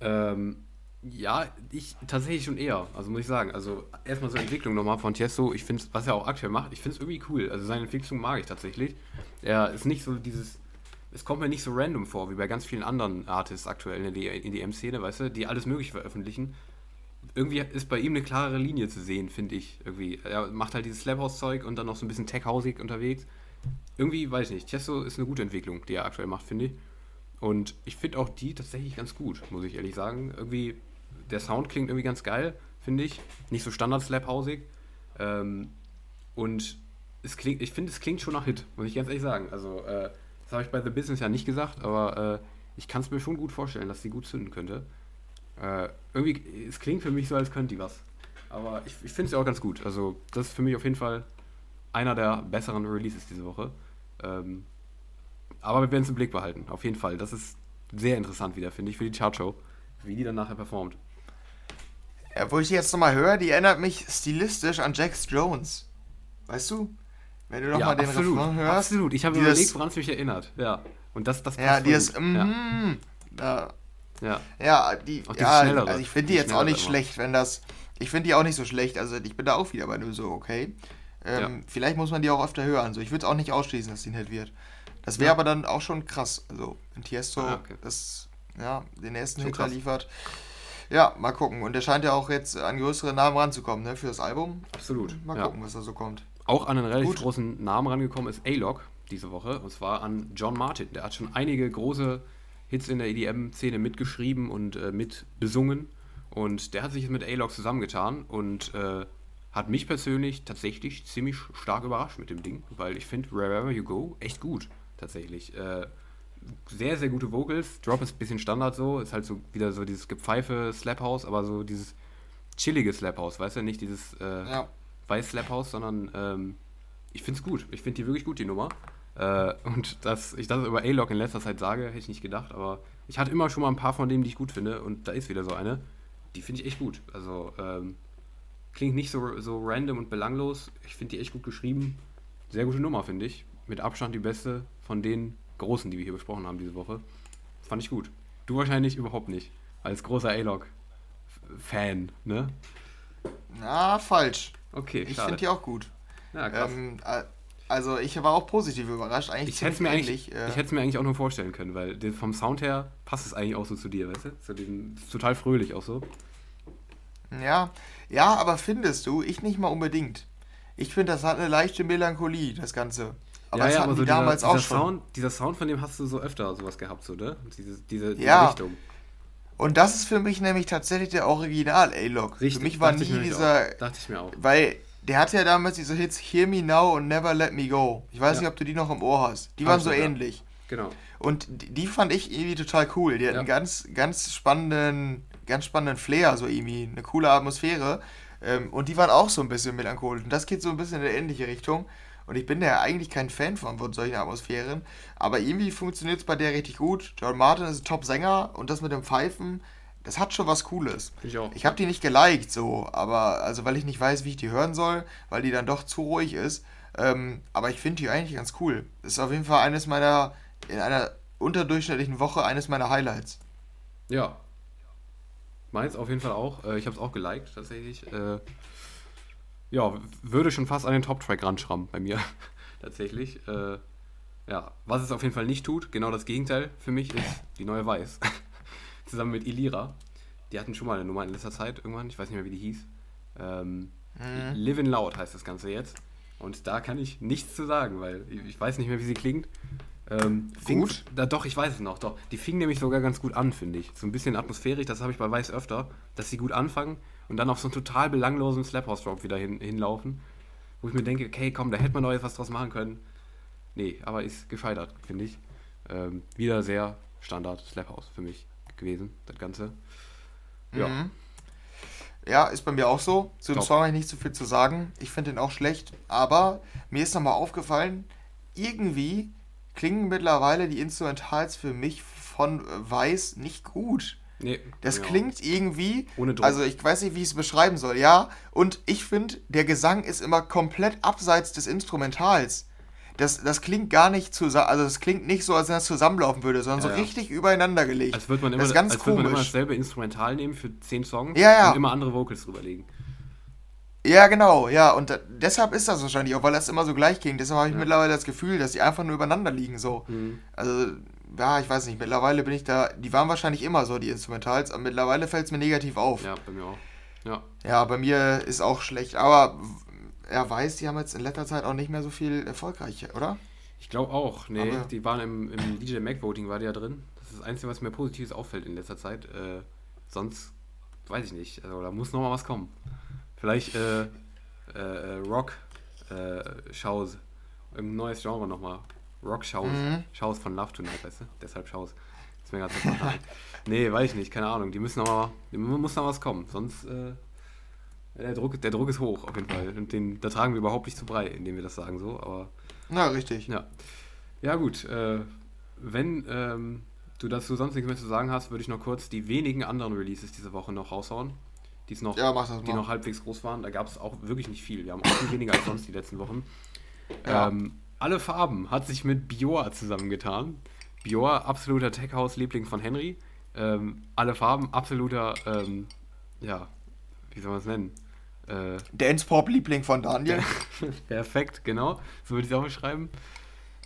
Ähm, ja, ich tatsächlich schon eher. Also muss ich sagen. Also erstmal so Entwicklung nochmal von Tiesto. Ich finde was er auch aktuell macht, ich finde es irgendwie cool. Also seine Entwicklung mag ich tatsächlich. Er ist nicht so dieses. Es kommt mir nicht so random vor, wie bei ganz vielen anderen Artists aktuell in der EDM-Szene, weißt du, die alles Mögliche veröffentlichen. Irgendwie ist bei ihm eine klarere Linie zu sehen, finde ich. Irgendwie. Er macht halt dieses Slaphouse-Zeug und dann noch so ein bisschen tech-hausig unterwegs. Irgendwie, weiß ich nicht. Tiesto ist eine gute Entwicklung, die er aktuell macht, finde ich. Und ich finde auch die tatsächlich ganz gut, muss ich ehrlich sagen. Irgendwie der Sound klingt irgendwie ganz geil, finde ich. Nicht so standard-slap-hausig. Ähm, und es klingt, ich finde, es klingt schon nach Hit, muss ich ganz ehrlich sagen. Also, äh, das habe ich bei The Business ja nicht gesagt, aber äh, ich kann es mir schon gut vorstellen, dass sie gut zünden könnte. Äh, irgendwie, es klingt für mich so, als könnte die was. Aber ich, ich finde es ja auch ganz gut. Also, das ist für mich auf jeden Fall einer der besseren Releases diese Woche. Ähm, aber wir werden es im Blick behalten, auf jeden Fall. Das ist sehr interessant wieder, finde ich, für die Chartshow, wie die dann nachher performt. Ja, wo ich die jetzt nochmal höre, die erinnert mich stilistisch an Jax Jones. Weißt du? Wenn du nochmal ja, den absolut, Refrain hörst. Absolut, ich habe überlegt, woran es mich erinnert. Ja. Und das, das Ja, die ist. Mm, ja. Ja. Ja, die. Ja, also ich finde die, die jetzt auch nicht immer. schlecht, wenn das. Ich finde die auch nicht so schlecht. Also ich bin da auch wieder bei nur so, okay. Ähm, ja. Vielleicht muss man die auch öfter hören. So, ich würde es auch nicht ausschließen, dass die ein Hit wird. Das wäre ja. aber dann auch schon krass. Also, wenn Tiesto ah, okay. das, ja, den ersten Hit liefert. Ja, mal gucken. Und der scheint ja auch jetzt an größere Namen ranzukommen, ne, für das Album. Absolut. Mal ja. gucken, was da so kommt. Auch an einen relativ Gut. großen Namen rangekommen ist A-Log diese Woche. Und zwar an John Martin. Der hat schon einige große Hits in der EDM-Szene mitgeschrieben und äh, mit besungen. Und der hat sich jetzt mit A-Log zusammengetan und äh, hat mich persönlich tatsächlich ziemlich stark überrascht mit dem Ding, weil ich finde Wherever You Go echt gut, tatsächlich. Äh, sehr, sehr gute Vocals. Drop ist ein bisschen Standard so. Ist halt so wieder so dieses Gepfeife Slap House, aber so dieses chillige Slap House, weißt du? Nicht dieses äh, ja. Weiß Slap House, sondern ähm, ich finde es gut. Ich finde die wirklich gut, die Nummer. Äh, und dass ich das über A-Log in letzter Zeit sage, hätte ich nicht gedacht, aber ich hatte immer schon mal ein paar von denen, die ich gut finde und da ist wieder so eine. Die finde ich echt gut. Also ähm, klingt nicht so, so random und belanglos. Ich finde die echt gut geschrieben. Sehr gute Nummer, finde ich. Mit Abstand die beste von den großen, die wir hier besprochen haben diese Woche. Fand ich gut. Du wahrscheinlich überhaupt nicht. Als großer A-Log-Fan, ne? Na, falsch. Okay, Ich finde die auch gut. Ja, krass. Ähm, also ich war auch positiv überrascht. Eigentlich ich hätte es mir, eigentlich, äh, mir eigentlich auch nur vorstellen können, weil vom Sound her passt es eigentlich auch so zu dir, weißt du? Zu ist total fröhlich auch so. Ja, ja, aber findest du, ich nicht mal unbedingt. Ich finde, das hat eine leichte Melancholie, das Ganze. Aber ja, das ja, hatten aber so die dieser, damals dieser auch schon. Sound, dieser Sound, von dem hast du so öfter sowas gehabt, so, ne? Diese, diese, diese ja. Richtung. Und das ist für mich nämlich tatsächlich der Original A-Log. Für mich war nie dieser. Dachte ich mir auch. Weil der hatte ja damals diese Hits Hear Me Now und Never Let Me Go. Ich weiß ja. nicht, ob du die noch im Ohr hast. Die waren so ja. ähnlich. Genau. Und die fand ich irgendwie total cool. Die hatten ja. einen ganz, ganz spannenden, ganz spannenden Flair, so irgendwie, eine coole Atmosphäre. Ähm, und die waren auch so ein bisschen melancholisch. Und das geht so ein bisschen in eine ähnliche Richtung. Und ich bin ja eigentlich kein Fan von, von solchen Atmosphären. Aber irgendwie funktioniert es bei der richtig gut. John Martin ist ein Top-Sänger und das mit dem Pfeifen das hat schon was Cooles. Ich auch. Ich habe die nicht geliked, so, aber, also weil ich nicht weiß, wie ich die hören soll, weil die dann doch zu ruhig ist. Ähm, aber ich finde die eigentlich ganz cool. Das ist auf jeden Fall eines meiner, in einer unterdurchschnittlichen Woche, eines meiner Highlights. Ja. Meins auf jeden Fall auch. Äh, ich habe es auch geliked, tatsächlich. Äh, ja, würde schon fast an den Top-Track ranschrammen bei mir. *laughs* tatsächlich. Äh, ja, was es auf jeden Fall nicht tut, genau das Gegenteil für mich, ist die neue Weiß. *laughs* zusammen mit Ilira. Die hatten schon mal eine Nummer in letzter Zeit irgendwann, ich weiß nicht mehr, wie die hieß. Ähm, mhm. Living Loud heißt das Ganze jetzt. Und da kann ich nichts zu sagen, weil ich weiß nicht mehr, wie sie klingt. Ähm, fing, gut? Da, doch, ich weiß es noch, doch. Die fing nämlich sogar ganz gut an, finde ich. So ein bisschen atmosphärisch, das habe ich bei Weiß öfter, dass sie gut anfangen und dann auf so einen total belanglosen Slap-House-Drop wieder hin, hinlaufen. Wo ich mir denke, okay, komm, da hätte man noch etwas draus machen können. Nee, aber ist gescheitert, finde ich. Ähm, wieder sehr Standard Slap-House für mich gewesen, das Ganze. Ja. Mhm. Ja, ist bei mir auch so. Zu dem Song habe ich nicht so viel zu sagen. Ich finde den auch schlecht. Aber mir ist nochmal aufgefallen, irgendwie klingen mittlerweile die Instrumentals für mich von Weiß nicht gut. Nee, das klingt irgendwie, Ohne Druck. also ich weiß nicht, wie ich es beschreiben soll, ja. Und ich finde, der Gesang ist immer komplett abseits des Instrumentals das, das klingt gar nicht zusammen, also das klingt nicht so, als wenn das zusammenlaufen würde, sondern ja, so richtig übereinander gelegt. Als würde man immer, das ist ganz als komisch. Man immer dasselbe Instrumental nehmen für zehn Songs ja, ja. und immer andere Vocals drüberlegen. Ja, genau, ja, und da, deshalb ist das wahrscheinlich auch, weil das immer so gleich ging. Deshalb habe ich ja. mittlerweile das Gefühl, dass die einfach nur übereinander liegen, so. Mhm. Also, ja, ich weiß nicht, mittlerweile bin ich da, die waren wahrscheinlich immer so, die Instrumentals, aber mittlerweile fällt es mir negativ auf. Ja, bei mir auch. Ja. Ja, bei mir ist auch schlecht, aber er weiß, die haben jetzt in letzter Zeit auch nicht mehr so viel erfolgreich, oder? Ich glaube auch. Nee, Aber die waren im, im DJ Mac Voting, war die ja drin. Das ist das Einzige, was mir Positives auffällt in letzter Zeit. Äh, sonst weiß ich nicht. Also da muss noch mal was kommen. Vielleicht äh, äh, Rock äh, Shows. Ein neues Genre nochmal. Rock Shows. Mhm. Shows von Love Tonight, weißt du? Deshalb Shows. Ist mir so *laughs* Nee, weiß ich nicht, keine Ahnung. Die müssen noch mal, muss noch was kommen. Sonst äh, der Druck, der Druck ist hoch, auf jeden Fall. Und den, da tragen wir überhaupt nicht zu Brei, indem wir das sagen so. Aber, Na, richtig. Ja, ja gut. Äh, wenn ähm, du dazu sonst nichts mehr zu sagen hast, würde ich noch kurz die wenigen anderen Releases diese Woche noch raushauen, die's noch, ja, die noch halbwegs groß waren. Da gab es auch wirklich nicht viel. Wir haben auch viel weniger als sonst die letzten Wochen. Ja. Ähm, alle Farben hat sich mit Bior zusammengetan. Bior, absoluter Tech-House-Liebling von Henry. Ähm, alle Farben, absoluter, ähm, ja, wie soll man es nennen? Äh, Dance-Pop-Liebling von Daniel. *laughs* Perfekt, genau. So würde ich es auch beschreiben.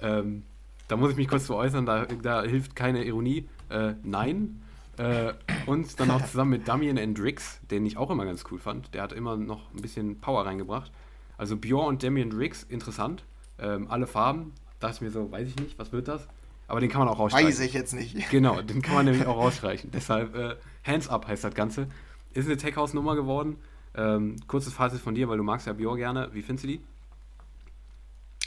Ähm, da muss ich mich kurz zu äußern, da, da hilft keine Ironie. Äh, nein. Äh, und dann auch zusammen mit Damien Drix, den ich auch immer ganz cool fand. Der hat immer noch ein bisschen Power reingebracht. Also Bjorn und Damien Drix, interessant. Ähm, alle Farben. Dachte ich mir so, weiß ich nicht, was wird das? Aber den kann man auch rausstreichen. Weiß ich jetzt nicht. Genau, den kann man nämlich auch *laughs* rausstreichen. Deshalb äh, Hands Up heißt das Ganze. Ist eine Tech House Nummer geworden. Ähm, kurzes Fazit von dir, weil du magst ja Bior gerne. Wie findest du die?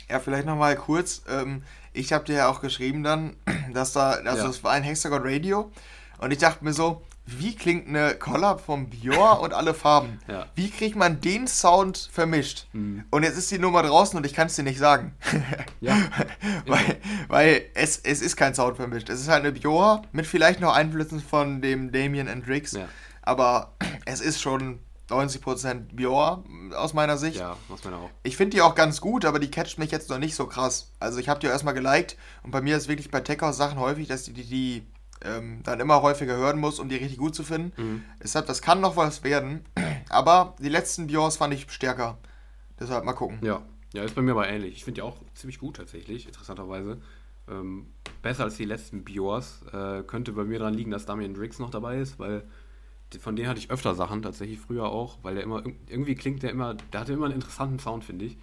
Ja, vielleicht nochmal kurz. Ähm, ich habe dir ja auch geschrieben dann, *clears throat* dass da, also ja. es war ein Hexagon Radio und ich dachte mir so, wie klingt eine Collab von Björn und alle Farben? *laughs* Ja. Wie kriegt man den Sound vermischt? Mhm. Und jetzt ist die Nummer draußen und ich kann es dir nicht sagen. *laughs* ja. *laughs* weil weil es, es ist kein Sound vermischt. Es ist halt eine Björn mit vielleicht noch Einflüssen von dem Damien Hendrix. Ja. Aber *clears throat* es ist schon 90% Björn aus meiner Sicht. Ja, aus meiner auch. Ich finde die auch ganz gut, aber die catcht mich jetzt noch nicht so krass. Also ich habe die erstmal geliked und bei mir ist wirklich bei Tech House Sachen häufig, dass die, die, die ähm, dann immer häufiger hören muss, um die richtig gut zu finden. Mhm. Deshalb, das kann noch was werden. *clears throat* Aber die letzten Bios fand ich stärker. Deshalb mal gucken. Ja, ja ist bei mir aber ähnlich. Ich finde die auch ziemlich gut tatsächlich, interessanterweise. Ähm, besser als die letzten Bios. Äh, könnte bei mir daran liegen, dass Damien Drix noch dabei ist, weil von denen hatte ich öfter Sachen tatsächlich früher auch, weil der immer irgendwie klingt der immer, der hatte immer einen interessanten Sound, finde ich.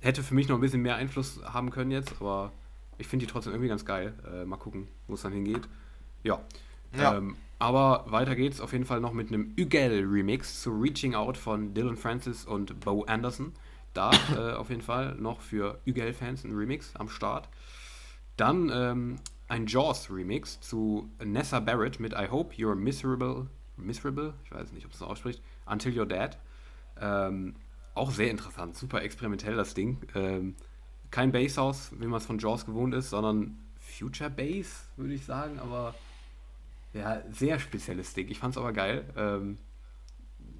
Hätte für mich noch ein bisschen mehr Einfluss haben können jetzt, aber ich finde die trotzdem irgendwie ganz geil. Äh, mal gucken, wo es dann hingeht. Ja. ja. Ähm, aber weiter geht's auf jeden Fall noch mit einem Ügel-Remix zu Reaching Out von Dylan Francis und Bo Anderson. Da äh, *coughs* auf jeden Fall noch für Ügel-Fans ein Remix am Start. Dann ähm, ein Jaws-Remix zu Nessa Barrett mit I Hope You're Miserable. Miserable? Ich weiß nicht, ob es so ausspricht. Until You're Dead. Ähm, auch sehr interessant, super experimentell das Ding. Ähm, kein Basshouse, wie man es von Jaws gewohnt ist, sondern Future Bass, würde ich sagen, aber ja, sehr spezielles Ding. Ich fand es aber geil. Ähm,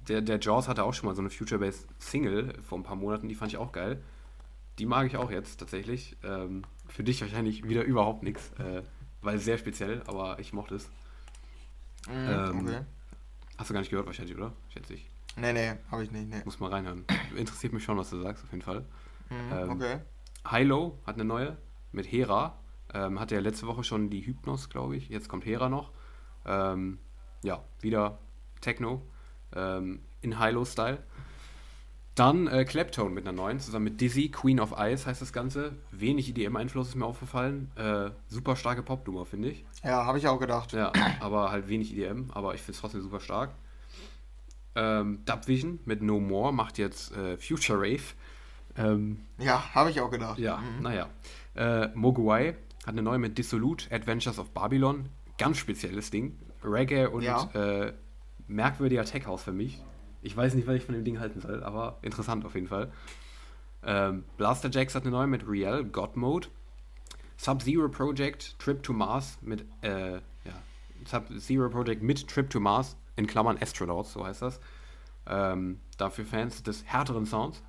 der, der Jaws hatte auch schon mal so eine Future-Based Single vor ein paar Monaten, die fand ich auch geil. Die mag ich auch jetzt tatsächlich. Ähm, für dich wahrscheinlich wieder überhaupt nichts, äh, weil sehr speziell, aber ich mochte es. Mm, ähm, okay. Hast du gar nicht gehört wahrscheinlich, oder? Schätze ich. Nee, nee, habe ich nicht. Nee. Muss mal reinhören. Interessiert mich schon, was du sagst, auf jeden Fall. Mm, ähm, okay. Hilo hat eine neue mit Hera. Ähm, hatte ja letzte Woche schon die Hypnos, glaube ich. Jetzt kommt Hera noch. Ähm, ja, wieder Techno ähm, in Hilo-Style. Dann äh, Claptone mit einer neuen, zusammen mit Dizzy, Queen of Ice heißt das Ganze. Wenig EDM-Einfluss ist mir aufgefallen. Äh, super starke Popnummer, finde ich. Ja, habe ich auch gedacht. Ja, aber halt wenig EDM, aber ich finde es trotzdem super stark. Ähm, Dubvision mit No More macht jetzt äh, Future Rave. Ähm, ja, habe ich auch gedacht. Ja, mhm. naja. Äh, Mogwai hat eine neue mit Dissolute, Adventures of Babylon ganz spezielles Ding. Reggae und ja. äh, merkwürdiger Tech House für mich. Ich weiß nicht, was ich von dem Ding halten soll, aber interessant auf jeden Fall. Ähm, Blaster Jacks hat eine neue mit Real, God Mode. Sub-Zero Project, Trip to Mars mit, äh, ja, Sub-Zero Project mit Trip to Mars, in Klammern Astronauts, so heißt das. Ähm, dafür Fans des härteren Sounds.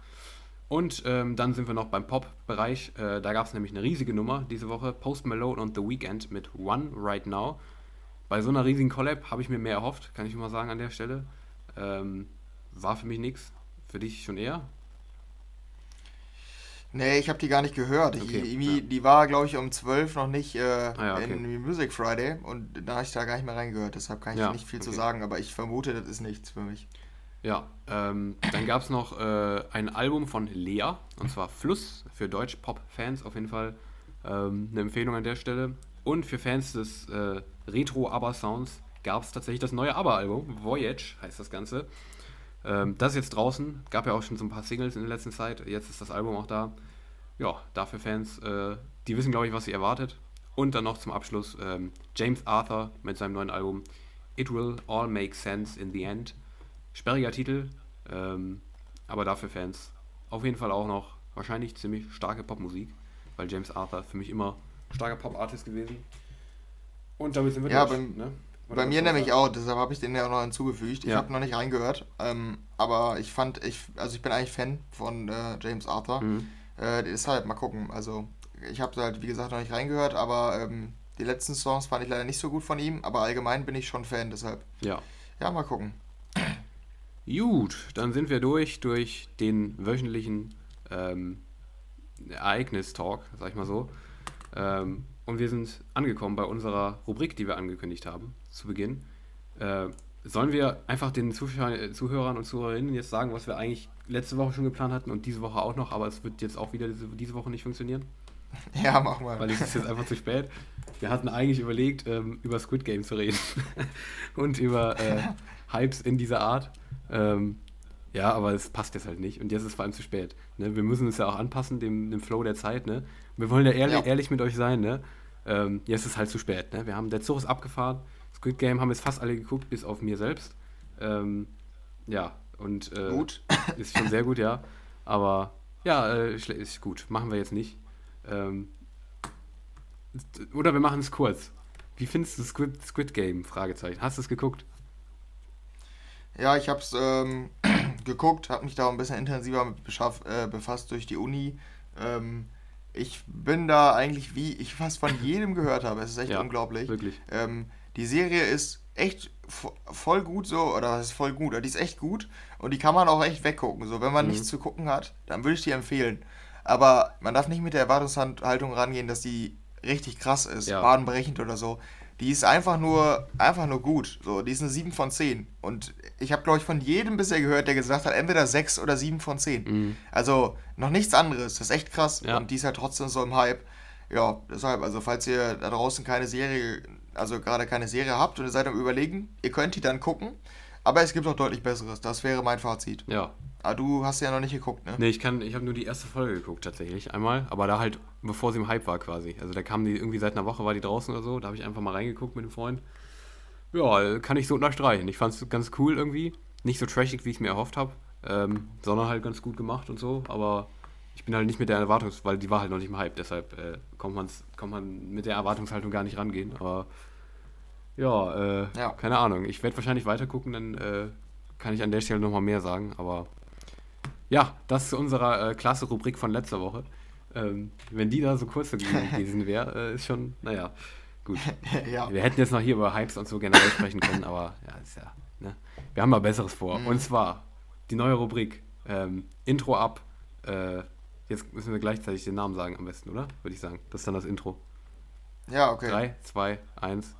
Und ähm, dann sind wir noch beim Pop-Bereich. Äh, da gab es nämlich eine riesige Nummer diese Woche. Post Malone und The Weeknd mit One Right Now. Bei so einer riesigen Collab habe ich mir mehr erhofft, kann ich mal sagen an der Stelle. Ähm, war für mich nichts. Für dich schon eher? Nee, ich habe die gar nicht gehört. Okay, ich, ja. Die war, glaube ich, um 12 noch nicht äh, ah, ja, okay. in Music Friday und da habe ich da gar nicht mehr reingehört. Deshalb kann ich ja, nicht viel okay. zu sagen, aber ich vermute, das ist nichts für mich. Ja, ähm, dann gab es noch äh, ein Album von Lea, und zwar Fluss, für Deutsch-Pop-Fans auf jeden Fall ähm, eine Empfehlung an der Stelle. Und für Fans des äh, Retro-ABBA-Sounds gab es tatsächlich das neue ABBA-Album, Voyage heißt das Ganze. Ähm, das ist jetzt draußen, gab ja auch schon so ein paar Singles in der letzten Zeit, jetzt ist das Album auch da. Ja, dafür Fans, äh, die wissen, glaube ich, was sie erwartet. Und dann noch zum Abschluss ähm, James Arthur mit seinem neuen Album It Will All Make Sense in the End. Sperriger Titel, ähm, aber dafür Fans. Auf jeden Fall auch noch wahrscheinlich ziemlich starke Popmusik, weil James Arthur für mich immer starker Pop-Artist gewesen. Und damit sind wir ja, durch. Bei, ne? bei mir nämlich auch, deshalb habe ich den ja auch noch hinzugefügt. Ich ja. habe noch nicht reingehört, ähm, aber ich fand, ich, also ich bin eigentlich Fan von äh, James Arthur. Mhm. Äh, deshalb mal gucken. Also ich habe halt, wie gesagt, noch nicht reingehört, aber ähm, die letzten Songs fand ich leider nicht so gut von ihm, aber allgemein bin ich schon Fan, deshalb. Ja. Ja, mal gucken. Gut, dann sind wir durch, durch den wöchentlichen ähm, Ereignis-Talk, sag ich mal so. Ähm, und wir sind angekommen bei unserer Rubrik, die wir angekündigt haben zu Beginn. Äh, sollen wir einfach den Zuschauer, Zuhörern und Zuhörerinnen jetzt sagen, was wir eigentlich letzte Woche schon geplant hatten und diese Woche auch noch, aber es wird jetzt auch wieder diese, diese Woche nicht funktionieren? *laughs* Ja, mach mal. Weil es ist jetzt einfach zu spät. Wir hatten eigentlich überlegt, ähm, über Squid Game zu reden *laughs* und über äh, *laughs* Hypes in dieser Art. Ähm, Ja, aber es passt jetzt halt nicht und jetzt ist es vor allem zu spät. Ne? Wir müssen es ja auch anpassen, dem, dem Flow der Zeit. Ne? Wir wollen ja ehrlich, ja. ehrlich mit euch sein. Ne? Ähm, jetzt ist es halt zu spät. Ne? Wir haben, der Zug ist abgefahren. Squid Game haben jetzt fast alle geguckt, bis auf mir selbst. Ähm, ja, und äh, gut. *laughs* ist schon sehr gut, ja. Aber ja, äh, ist gut. Machen wir jetzt nicht. Ähm, oder wir machen es kurz. Wie findest du Squid, Squid Game? Fragezeichen. Hast du es geguckt? Ja, ich habe es ähm, *clears throat* geguckt, habe mich da ein bisschen intensiver mit äh, befasst durch die Uni. Ähm, ich bin da eigentlich, wie ich fast von jedem gehört habe, es ist echt ja, unglaublich. Wirklich. Ähm, die Serie ist echt voll gut so, oder was ist voll gut, die ist echt gut und die kann man auch echt weggucken. So, wenn man mhm. nichts zu gucken hat, dann würde ich die empfehlen. Aber man darf nicht mit der Erwartungshaltung rangehen, dass die richtig krass ist, ja. badenbrechend oder so. Die ist einfach nur, einfach nur gut. So, die ist eine 7 von 10. Und ich habe, glaube ich, von jedem bisher gehört, der gesagt hat, entweder 6 oder 7 von 10. Mhm. Also noch nichts anderes. Das ist echt krass. Ja. Und die ist halt trotzdem so im Hype. Ja, deshalb, also falls ihr da draußen keine Serie, also gerade keine Serie habt und ihr seid am überlegen, ihr könnt die dann gucken. Aber es gibt auch deutlich besseres. Das wäre mein Fazit. Ja, aber du hast ja noch nicht geguckt, ne? Nee, ich, ich habe nur die erste Folge geguckt tatsächlich einmal, aber da halt, bevor sie im Hype war quasi. Also da kam die irgendwie seit einer Woche, war die draußen oder so, da habe ich einfach mal reingeguckt mit dem Freund. Ja, kann ich so unterstreichen. Ich fand es ganz cool irgendwie. Nicht so trashig, wie ich es mir erhofft habe, ähm, sondern halt ganz gut gemacht und so, aber ich bin halt nicht mit der Erwartungs... weil die war halt noch nicht im Hype, deshalb äh, kommt, man's, kommt man mit der Erwartungshaltung gar nicht rangehen, aber ja, äh, ja. keine Ahnung. Ich werde wahrscheinlich weiter gucken, dann äh, kann ich an der Stelle nochmal mehr sagen, aber ja, das zu unserer äh, klasse Rubrik von letzter Woche. Ähm, wenn die da so kurz *laughs* gewesen wäre, äh, ist schon, naja, gut. *laughs* ja. Wir hätten jetzt noch hier über Hypes und so generell sprechen können, aber ja, ist ja, ne? Wir haben mal Besseres vor. Mhm. Und zwar die neue Rubrik, ähm, Intro ab. Äh, jetzt müssen wir gleichzeitig den Namen sagen am besten, oder? Würde ich sagen. Das ist dann das Intro. Ja, okay. 3, 2, 1.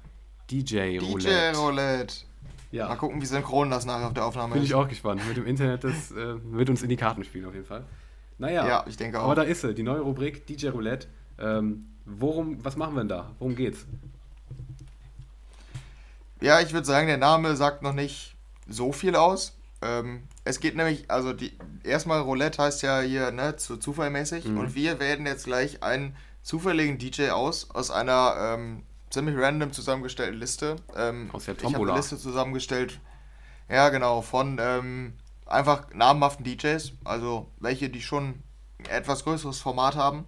DJ Roulette. DJ Roulette. Ja. Mal gucken, wie synchron das nachher auf der Aufnahme Bin ist. Bin ich auch gespannt. Mit dem Internet, das äh, wird uns in die Karten spielen auf jeden Fall. Naja, ja, ich denke auch. aber da ist sie, die neue Rubrik DJ Roulette. Ähm, worum, was machen wir denn da? Worum geht's? Ja, ich würde sagen, der Name sagt noch nicht so viel aus. Ähm, es geht nämlich, also die, erstmal Roulette heißt ja hier, ne, zu zufallmäßig. Mhm. Und wir werden jetzt gleich einen zufälligen DJ aus, aus einer ähm, ziemlich random zusammengestellte Liste. Ähm, Aus der Tombola. Ich habe eine Liste zusammengestellt. Ja, genau, von ähm, einfach namhaften DJs, also welche, die schon ein etwas größeres Format haben.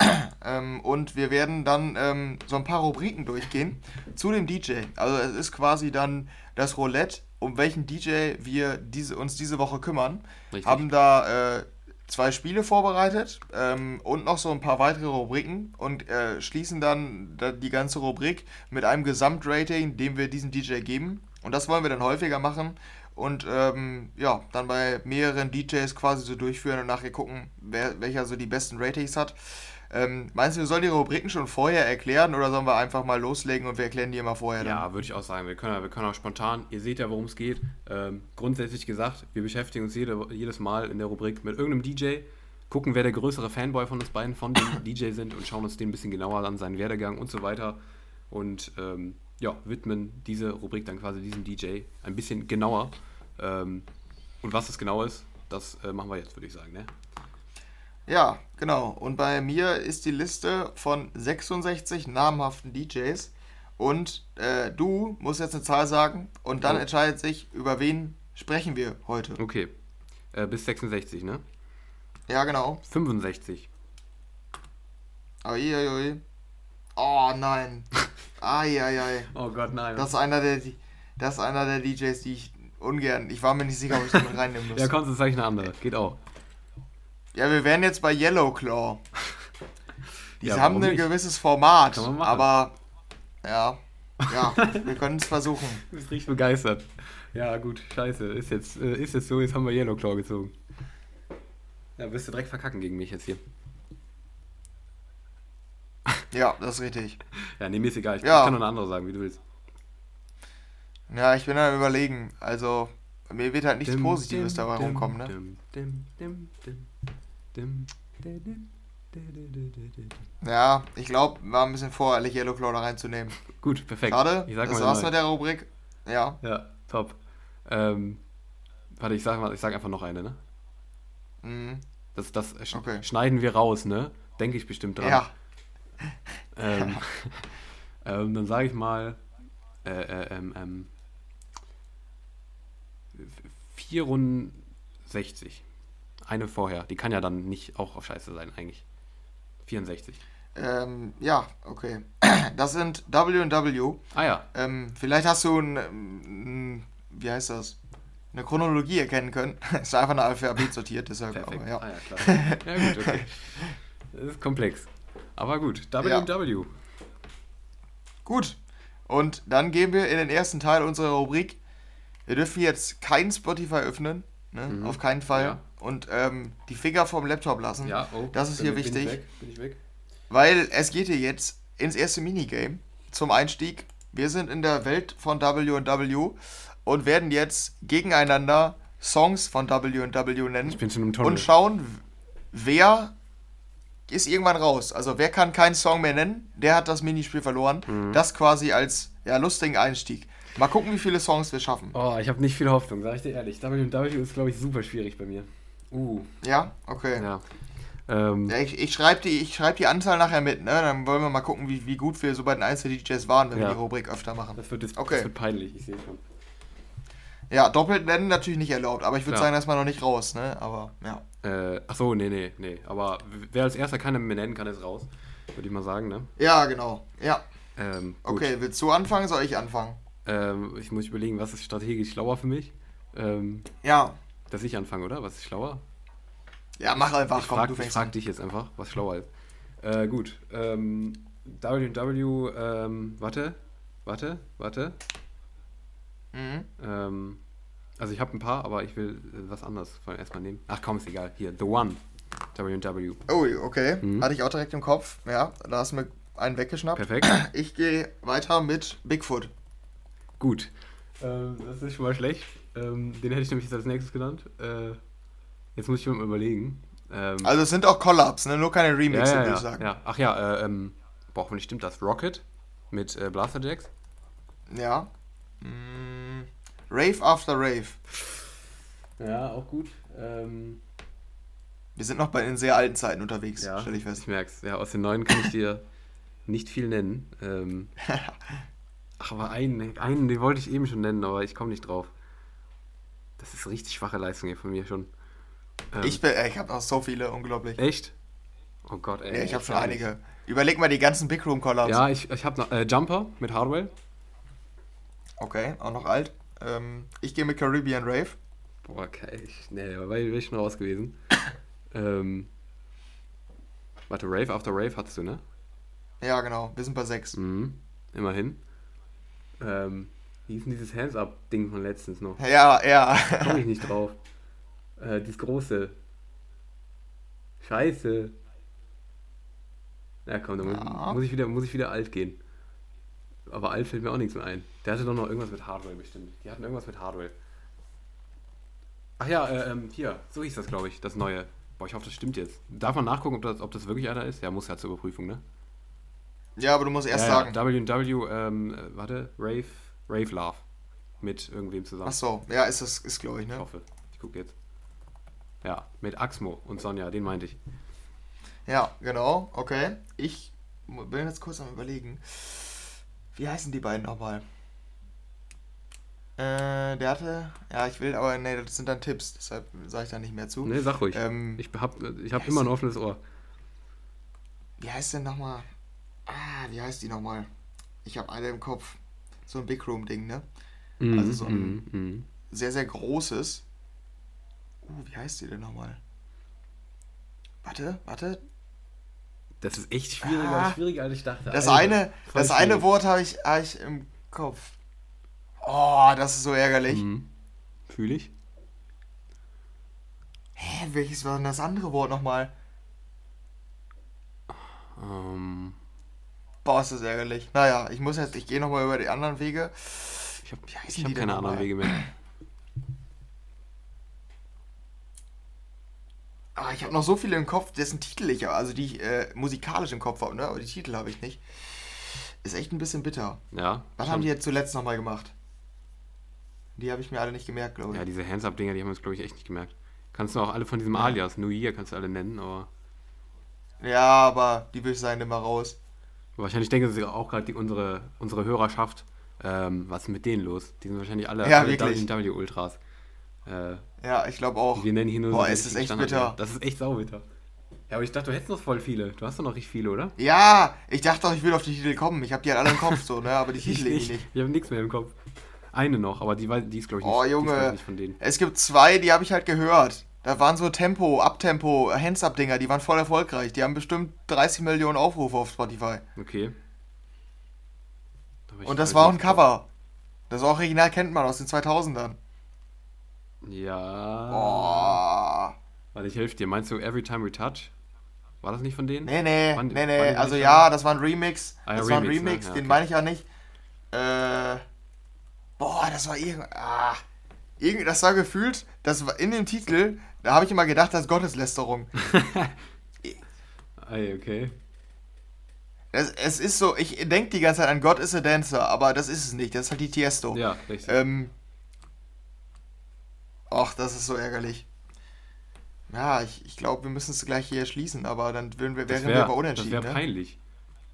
*clears throat* ähm, und wir werden dann ähm, so ein paar Rubriken durchgehen zu dem DJ. Also es ist quasi dann das Roulette, um welchen DJ wir diese, uns diese Woche kümmern. Richtig. Haben da äh, zwei Spiele vorbereitet ähm, und noch so ein paar weitere Rubriken und äh, schließen dann die ganze Rubrik mit einem Gesamtrating, dem wir diesem DJ geben. Und das wollen wir dann häufiger machen und ähm, ja, dann bei mehreren DJs quasi so durchführen und nachher gucken, wer, welcher so die besten Ratings hat. Ähm, meinst du, wir sollen die Rubriken schon vorher erklären oder sollen wir einfach mal loslegen und wir erklären die immer vorher? Dann? Ja, würde ich auch sagen. Wir können, wir können auch spontan, ihr seht ja, worum es geht. Ähm, grundsätzlich gesagt, wir beschäftigen uns jede, jedes Mal in der Rubrik mit irgendeinem DJ, gucken, wer der größere Fanboy von uns beiden von dem DJ sind und schauen uns den ein bisschen genauer an, seinen Werdegang und so weiter. Und ähm, ja, widmen diese Rubrik dann quasi diesem DJ ein bisschen genauer. Ähm, und was das genau ist, das äh, machen wir jetzt, würde ich sagen. Ne? Ja, genau. Und bei mir ist die Liste von 66 namhaften DJs. Und äh, du musst jetzt eine Zahl sagen und dann oh. entscheidet sich, über wen sprechen wir heute. Okay. Äh, bis 66, ne? Ja, genau. 65. Uiuiui. Oh nein. *laughs* Eieiei. oh Gott, nein. Das ist einer der, das ist einer der DJs, die ich ungern. Ich war mir nicht sicher, ob ich den reinnehmen muss. ja, komm, sonst sag ich eine andere. Geht auch. Ja, wir wären jetzt bei Yellow Claw. *laughs* Die ja, haben ein nicht? gewisses Format, aber ja, ja, wir können es versuchen. *laughs* Du bist richtig begeistert. Ja, gut, scheiße. Ist jetzt, äh, ist jetzt so, jetzt haben wir Yellow Claw gezogen. Ja, wirst du direkt verkacken gegen mich jetzt hier. Ja, das ist richtig. Ja, nee, mir ist egal. Ich, ja. kann noch eine andere sagen, wie du willst. Ja, ich bin am überlegen. Also, mir wird halt nichts dim, Positives dim, dabei dim, rumkommen, ne? Ja, ich glaube, war ein bisschen voreilig, Yellow Claw da reinzunehmen. Gut, perfekt. Schade, das war's mit der Rubrik. Ja. Ja, top. Ähm, warte, ich sag, ich sag einfach noch eine, ne? Mhm. Das, das okay. schneiden wir raus, ne? Denke ich bestimmt dran. Ja. Ähm, *laughs* ähm, dann sage ich mal äh, äh, ähm, ähm, 64. Eine vorher. Die kann ja dann nicht auch auf Scheiße sein, eigentlich. 64. Ähm, ja, okay. *clears throat* Das sind W&W. Ah ja. Ähm, vielleicht hast du ein, ein, wie heißt das? Eine Chronologie erkennen können. *laughs* ist einfach eine Alphabet sortiert, deshalb. Perfekt. Aber, ja. Ah ja, klar. ja, gut, okay. *laughs* Das ist komplex. Aber gut, W&W. Ja. Gut. Und dann gehen wir in den ersten Teil unserer Rubrik. Wir dürfen jetzt kein Spotify öffnen. Ne? Mhm. Auf keinen Fall. Ja. Und ähm, die Finger vom Laptop lassen. Ja, oh, das ist hier bin wichtig. Ich weg, bin ich weg. Weil es geht hier jetzt ins erste Minigame zum Einstieg. Wir sind in der Welt von W&W und werden jetzt gegeneinander Songs von W&W nennen. Ich bin schon im Tunnel. Und schauen, wer ist irgendwann raus. Also wer kann keinen Song mehr nennen, der hat das Minispiel verloren. Mhm. Das quasi als ja, lustigen Einstieg. Mal gucken, wie viele Songs wir schaffen. Oh, ich habe nicht viel Hoffnung, sag ich dir ehrlich. W&W ist, glaube ich, super schwierig bei mir. Uh. Ja, okay. Ja. Ähm, ja, ich ich schreibe die, schreib die Anzahl nachher mit, ne? Dann wollen wir mal gucken, wie, wie gut wir so bei den Einzel-DJs waren, wenn ja. wir die Rubrik öfter machen. Das wird, das, okay. das wird peinlich, ich sehe schon. Ja, doppelt nennen natürlich nicht erlaubt, aber ich würde ja. sagen, erstmal noch nicht raus, ne? Aber ja. Äh, ach so, nee, nee, nee. Aber wer als erster keine mehr nennen kann, ist raus. Würde ich mal sagen, ne? Ja, genau. Ja. Ähm, okay, willst du anfangen, soll ich anfangen? Ähm, ich muss überlegen, was ist strategisch schlauer für mich? Ähm, ja. Dass ich anfange, oder? Was ist schlauer? Ja, mach einfach, ich komm, frag, du Ich frag dich jetzt einfach, was schlauer ist. Äh, gut. Ähm, WW, ähm, warte, warte, warte. Mhm. Ähm, also ich habe ein paar, aber ich will äh, was anderes erstmal nehmen. Ach komm, ist egal. Hier, The One. WW. Oh, okay. Mhm. Hatte ich auch direkt im Kopf. Ja, da hast du mir einen weggeschnappt. Perfekt. Ich gehe weiter mit Bigfoot. Gut. Ähm, das ist schon mal schlecht. Ähm, den hätte ich nämlich jetzt als nächstes genannt. Äh, jetzt muss ich mir mal überlegen. Ähm, also es sind auch Collabs, ne? nur keine Remixe, ja, ja, würde ich sagen. Ja. Ach ja, äh, ähm, boah, hoffentlich stimmt das. Rocket mit äh, Blaster Jacks. Ja. Mm, Rave After Rave. Ja, auch gut. Ähm, Wir sind noch bei den sehr alten Zeiten unterwegs, ja, stelle ich fest. Ich merk's. Ja, aus den neuen kann ich dir *laughs* nicht viel nennen. Ähm, *laughs* ach, aber einen, einen, den wollte ich eben schon nennen, aber ich komme nicht drauf. Das ist richtig schwache Leistung hier von mir schon. Ähm, ich ich habe auch so viele, unglaublich. Echt? Oh Gott, ey. Ja, ich habe schon einige. Überleg mal die ganzen Big Room Collabs. Ja, ich, ich habe noch äh, Jumper mit Hardwell. Okay, auch noch alt. Ähm, ich gehe mit Caribbean Rave. Boah, okay. Ich, nee, da wäre ich schon raus gewesen. *coughs* ähm, warte, Rave after Rave hattest du, ne? Ja, genau. Wir sind bei 6. Mhm, immerhin. Ähm, wie ist denn dieses Hands-Up-Ding von letztens noch? Ja, ja. Komme ich nicht drauf. Äh, dieses große. Scheiße. Ja, komm, dann ja. muss, ich wieder, muss ich wieder alt gehen. Aber alt fällt mir auch nichts mehr ein. Der hatte doch noch irgendwas mit Hardware bestimmt. Die hatten irgendwas mit Hardware. Ach ja, äh, ähm, hier, so hieß das, glaube ich, das neue. Boah, ich hoffe, das stimmt jetzt. Darf man nachgucken, ob das, ob das wirklich einer ist? Ja, muss ja zur Überprüfung, ne? Ja, aber du musst erst ja, sagen. WW, ähm, äh, warte, Rave, Rave Love. Mit irgendwem zusammen. Ach so, ja, ist das, ist glaube ich, ne? Ich hoffe. Ich gucke jetzt. Ja, mit Axmo und Sonja, den meinte ich. Ja, genau, okay. Ich bin jetzt kurz am überlegen. Wie heißen die beiden nochmal? Äh, der hatte. Ja, ich will, aber nee, das sind dann Tipps, deshalb sage ich da nicht mehr zu. Nee, sag ruhig. Ähm, ich habe ich hab immer ein offenes Ohr. Wie heißt denn nochmal? Ah, wie heißt die nochmal? Ich habe eine im Kopf. So ein Big Room-Ding, ne? Mm, also so ein mm, sehr, sehr großes. Uh, wie heißt die denn nochmal? Warte, warte. Das ist echt schwieriger, ah, schwieriger als ich dachte. Das Alter, eine, das eine Wort habe ich, hab ich im Kopf. Oh, das ist so ärgerlich. Mhm. Fühle ich. Hä, welches war denn das andere Wort nochmal? Ähm. Boah, ist das ärgerlich. Naja, ich muss jetzt, ich gehe nochmal über die anderen Wege. Ich habe hab keine anderen Wege mehr. Ah, ich habe noch so viele im Kopf, dessen Titel ich, also die ich äh, musikalisch im Kopf habe, ne? aber die Titel habe ich nicht. Ist echt ein bisschen bitter. Ja. Was haben die jetzt zuletzt nochmal gemacht? Die habe ich mir alle nicht gemerkt, glaube ich. Ja, diese Hands-Up-Dinger, die haben wir uns, glaube ich, echt nicht gemerkt. Kannst du auch alle von diesem ja. Alias, New Year, kannst du alle nennen, aber. Ja, aber die will ich sein immer raus. Wahrscheinlich denken sie auch gerade unsere, unsere Hörerschaft, ähm, was ist mit denen los? Die sind wahrscheinlich alle, ja, alle W-Ultras. Äh, ja, ich glaube auch. Wir nennen hier nur Boah, so es ist echt Standard bitter. Das ist echt saubitter. Ja, aber ich dachte, du hättest noch voll viele. Du hast doch noch richtig viele, oder? Ja, ich dachte doch, ich will auf die Titel kommen. Ich habe die halt alle im Kopf, so, ne? Aber die *laughs* Titel ich nicht. Ich habe nichts mehr im Kopf. Eine noch, aber die, die ist, glaube ich, nicht, oh, Junge, nicht von denen. Es gibt zwei, die habe ich halt gehört. Da waren so Tempo, Abtempo, Hands-Up-Dinger, die waren voll erfolgreich. Die haben bestimmt 30 Millionen Aufrufe auf Spotify. Okay. Und das halt war auch ein Cover. Das Original kennt man aus den 2000ern. Ja. Boah. Warte, ich helfe dir. Meinst du Every Time We Touch? War das nicht von denen? Nee, nee, waren, nee, nee. Also ja, das war ein Remix. Ah, ja, das Remix, war ein Remix, ne? ja, den okay. meine ich ja nicht. Äh, boah, das war irgendwie. Ah, irgendwie, das war gefühlt, das war in dem Titel, da habe ich immer gedacht, das ist Gotteslästerung. *laughs* Ey, okay. Es, es ist so, ich denke die ganze Zeit an Gott is a Dancer, aber das ist es nicht, das ist halt die Tiesto. Ja, richtig. Ähm, Och, das ist so ärgerlich. Ja, ich, ich glaube, wir müssen es gleich hier schließen, aber dann wären wir, wären wär, wir aber unentschieden. Das wäre ne? peinlich.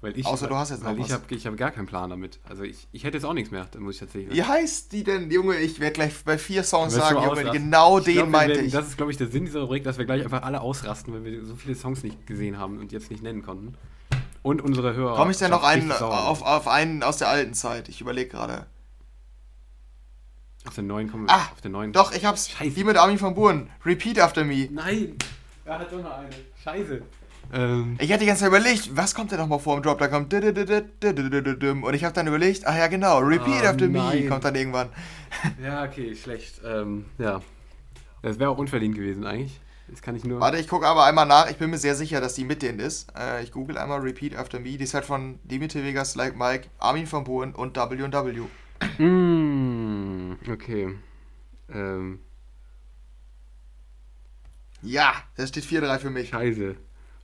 Weil ich, Außer du hast jetzt noch weil was. Ich habe ich hab gar keinen Plan damit. Also ich, ich hätte jetzt auch nichts mehr, da muss ich tatsächlich Wie heißt die denn, Junge? Ich werde gleich bei vier Songs sagen, Junge, genau ich den glaub, meinte werden, ich. Das ist, glaube ich, der Sinn dieser Rubrik, dass wir gleich einfach alle ausrasten, weil wir so viele Songs nicht gesehen haben und jetzt nicht nennen konnten. Und unsere Hörer. Komme ich denn noch einen auf, auf einen aus der alten Zeit? Ich überlege gerade. Auf den neuen kommen ah, auf den neuen. Doch, ich hab's. Scheiße. Wie mit Armin von Buren. Repeat after me. Nein. Er hat doch noch eine. Scheiße. Ähm. Ich hatte die ganze Zeit überlegt, was kommt denn nochmal vor im Drop? Da kommt und ich habe dann überlegt, ach ja genau, Repeat oh, after nein. me kommt dann irgendwann. *laughs* Ja, okay, schlecht. Ähm, ja. Das wäre auch unverdient gewesen eigentlich. Das kann ich nur. Warte, ich gucke aber einmal nach. Ich bin mir sehr sicher, dass die mit denen ist. Äh, ich google einmal Repeat After Me. Die ist halt von Dimitri Vegas, Like Mike, Armin von Buren und W&W. Mm, okay. Ähm. Ja, das steht 4-3 für mich. Scheiße.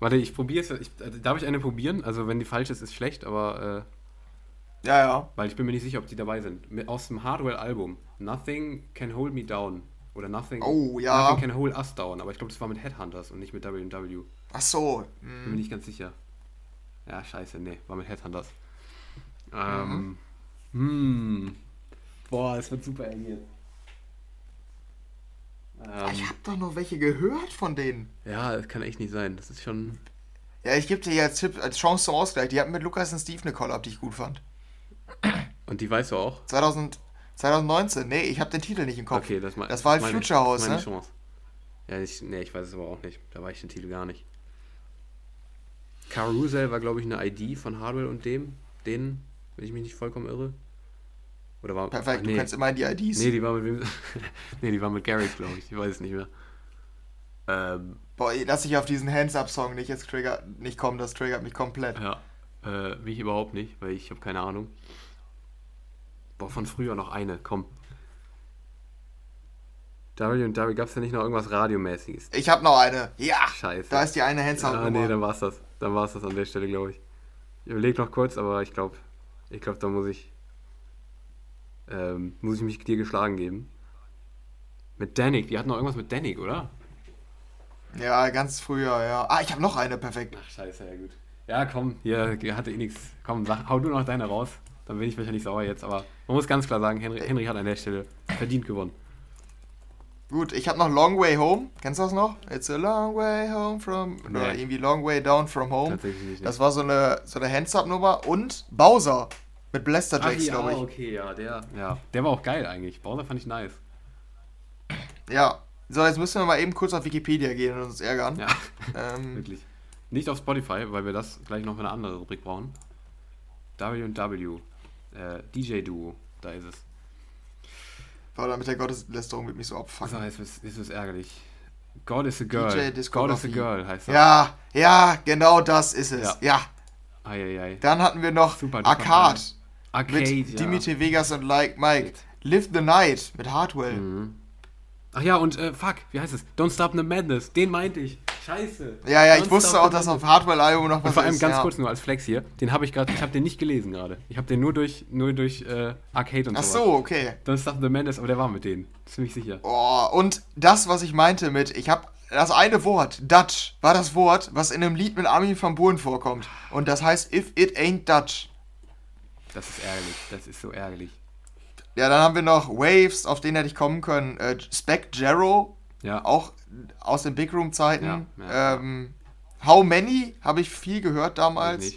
Warte, ich probiere es. Äh, darf ich eine probieren? Also, wenn die falsch ist, ist schlecht, aber. Äh, ja, ja. Weil ich bin mir nicht sicher, ob die dabei sind. Aus dem Hardware-Album. Nothing Can Hold Me Down. Oder Nothing, oh, ja. Nothing Can Hold Us Down. Aber ich glaube, das war mit Headhunters und nicht mit WW. Ach so. Hm. Bin mir nicht ganz sicher. Ja, scheiße, nee, war mit Headhunters. Ähm. Mhm. Hm. Boah, es wird super eng jetzt. Ähm, ich hab doch noch welche gehört von denen. Ja, das kann echt nicht sein. Das ist schon. Ja, ich gebe dir ja als Tipp, als Chance zum Ausgleich. Die hatten mit Lukas und Steve eine Collab, die ich gut fand. Und die weißt du auch? 2000, 2019. Nee, ich habe den Titel nicht im Kopf. Okay, das, mein, das war halt meine, Future House, ne? Chance. Ja, ich, nee, ich weiß es aber auch nicht. Da war ich den Titel gar nicht. Carousel war, glaube ich, eine ID von Hardwell und dem, denen wenn ich mich nicht vollkommen irre. Oder war, Perfekt, ach, nee. du kannst immer die IDs. Nee, die war mit wem? *laughs* nee, die war mit Garrett, glaube ich. Ich weiß es nicht mehr. Ähm, Boah, lass dich auf diesen Hands-Up-Song nicht jetzt trigger, nicht kommen, das triggert mich komplett. Ja, äh, mich überhaupt nicht, weil ich habe keine Ahnung. Boah, von früher noch eine, komm. W und W gab es ja nicht noch irgendwas Radiomäßiges. Ich habe noch eine. Ja. Scheiße. Da ist die eine Hands-Up. Ah, nee, dann war's das. Dann war's das an der Stelle, glaube ich. Ich überlege noch kurz, aber ich glaube, ich glaube, da muss ich, ähm, muss ich mich dir geschlagen geben. Mit Danik, die hatten noch irgendwas mit Danik, oder? Ja, ganz früher, ja. Ah, ich habe noch eine, perfekt. Ach, scheiße, ja gut. Ja, komm, hier hatte eh nichts. Komm, sag, hau du noch deine raus. Dann bin ich wahrscheinlich sauer jetzt, aber man muss ganz klar sagen, Henry, Henry hat an der Stelle verdient gewonnen. Gut, ich habe noch Long Way Home. Kennst du das noch? It's a long way home from. Nee. Oder irgendwie Long Way Down from Home. Tatsächlich nicht. Das war so eine, so eine Hands-Up-Nummer. Und Bowser. Mit Blaster Jacks, ja, glaube ich. okay, ja, der. Ja, der war auch geil eigentlich. Bowser fand ich nice. Ja. So, jetzt müssen wir mal eben kurz auf Wikipedia gehen und uns ärgern. Ja. Ähm, *laughs* Wirklich. Nicht auf Spotify, weil wir das gleich noch für eine andere Rubrik brauchen. W&W. Äh, DJ-Duo. Da ist es. Oder mit der Gotteslästerung wird mich so abfucken. Das heißt, ist es ärgerlich. God is a Girl. God is a Girl heißt das. Ja, ja, genau das ist es. Ja. ja. Ei, Dann hatten wir noch super, Arcade. Arcade. Mit ja. Dimitri Vegas und Like Mike. Live the Night mit Hardwell. Mhm. Ach ja, und äh, fuck, wie heißt es? Don't Stop the Madness. Den meinte ich. Scheiße. Ja, ja, ich wusste auch, dass auf Hardware-Album noch was Und vor allem ist. ganz ja. kurz nur als Flex hier. Den habe ich gerade, ich habe den nicht gelesen gerade. Ich habe den nur durch, nur durch äh, Arcade und Ach sowas. so, okay. Ist das The Mendes, aber der war mit denen. Ziemlich sicher. Oh, und das, was ich meinte mit, ich habe das eine Wort, Dutch, war das Wort, was in einem Lied mit Armin van Buuren vorkommt. Und das heißt If It Ain't Dutch. Das ist ärgerlich. Das ist so ärgerlich. Ja, dann haben wir noch Waves, auf den hätte ich kommen können. Äh, Spec Jarrow, Ja. auch aus den Big Room Zeiten. Ja, ja, ähm, How Many habe ich viel gehört damals.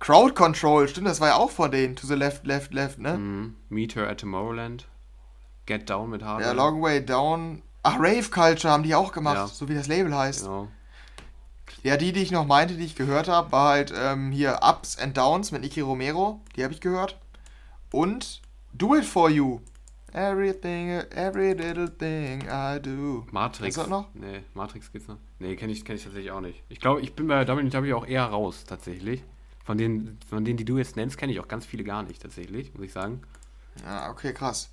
Crowd Control, stimmt, das war ja auch von denen. To the left, left, left, ne? Mhm. Meet Her at Tomorrowland. Get Down mit Hardware. Ja, Long Way Down. Ach, Rave Culture haben die auch gemacht, so wie das Label heißt. Genau. Ja, die, die ich noch meinte, die ich gehört habe, war halt ähm, hier Ups and Downs mit Nicky Romero. Die habe ich gehört. Und Do It For You. Everything, every little thing I do. Matrix. Du das noch? Nee, Matrix gibt's noch. Nee, kenne ich, kenn ich tatsächlich auch nicht. Ich glaube, ich bin bei WW auch eher raus, tatsächlich. Von denen, von denen, die du jetzt nennst, kenne ich auch ganz viele gar nicht, tatsächlich, muss ich sagen. Ja, okay, krass.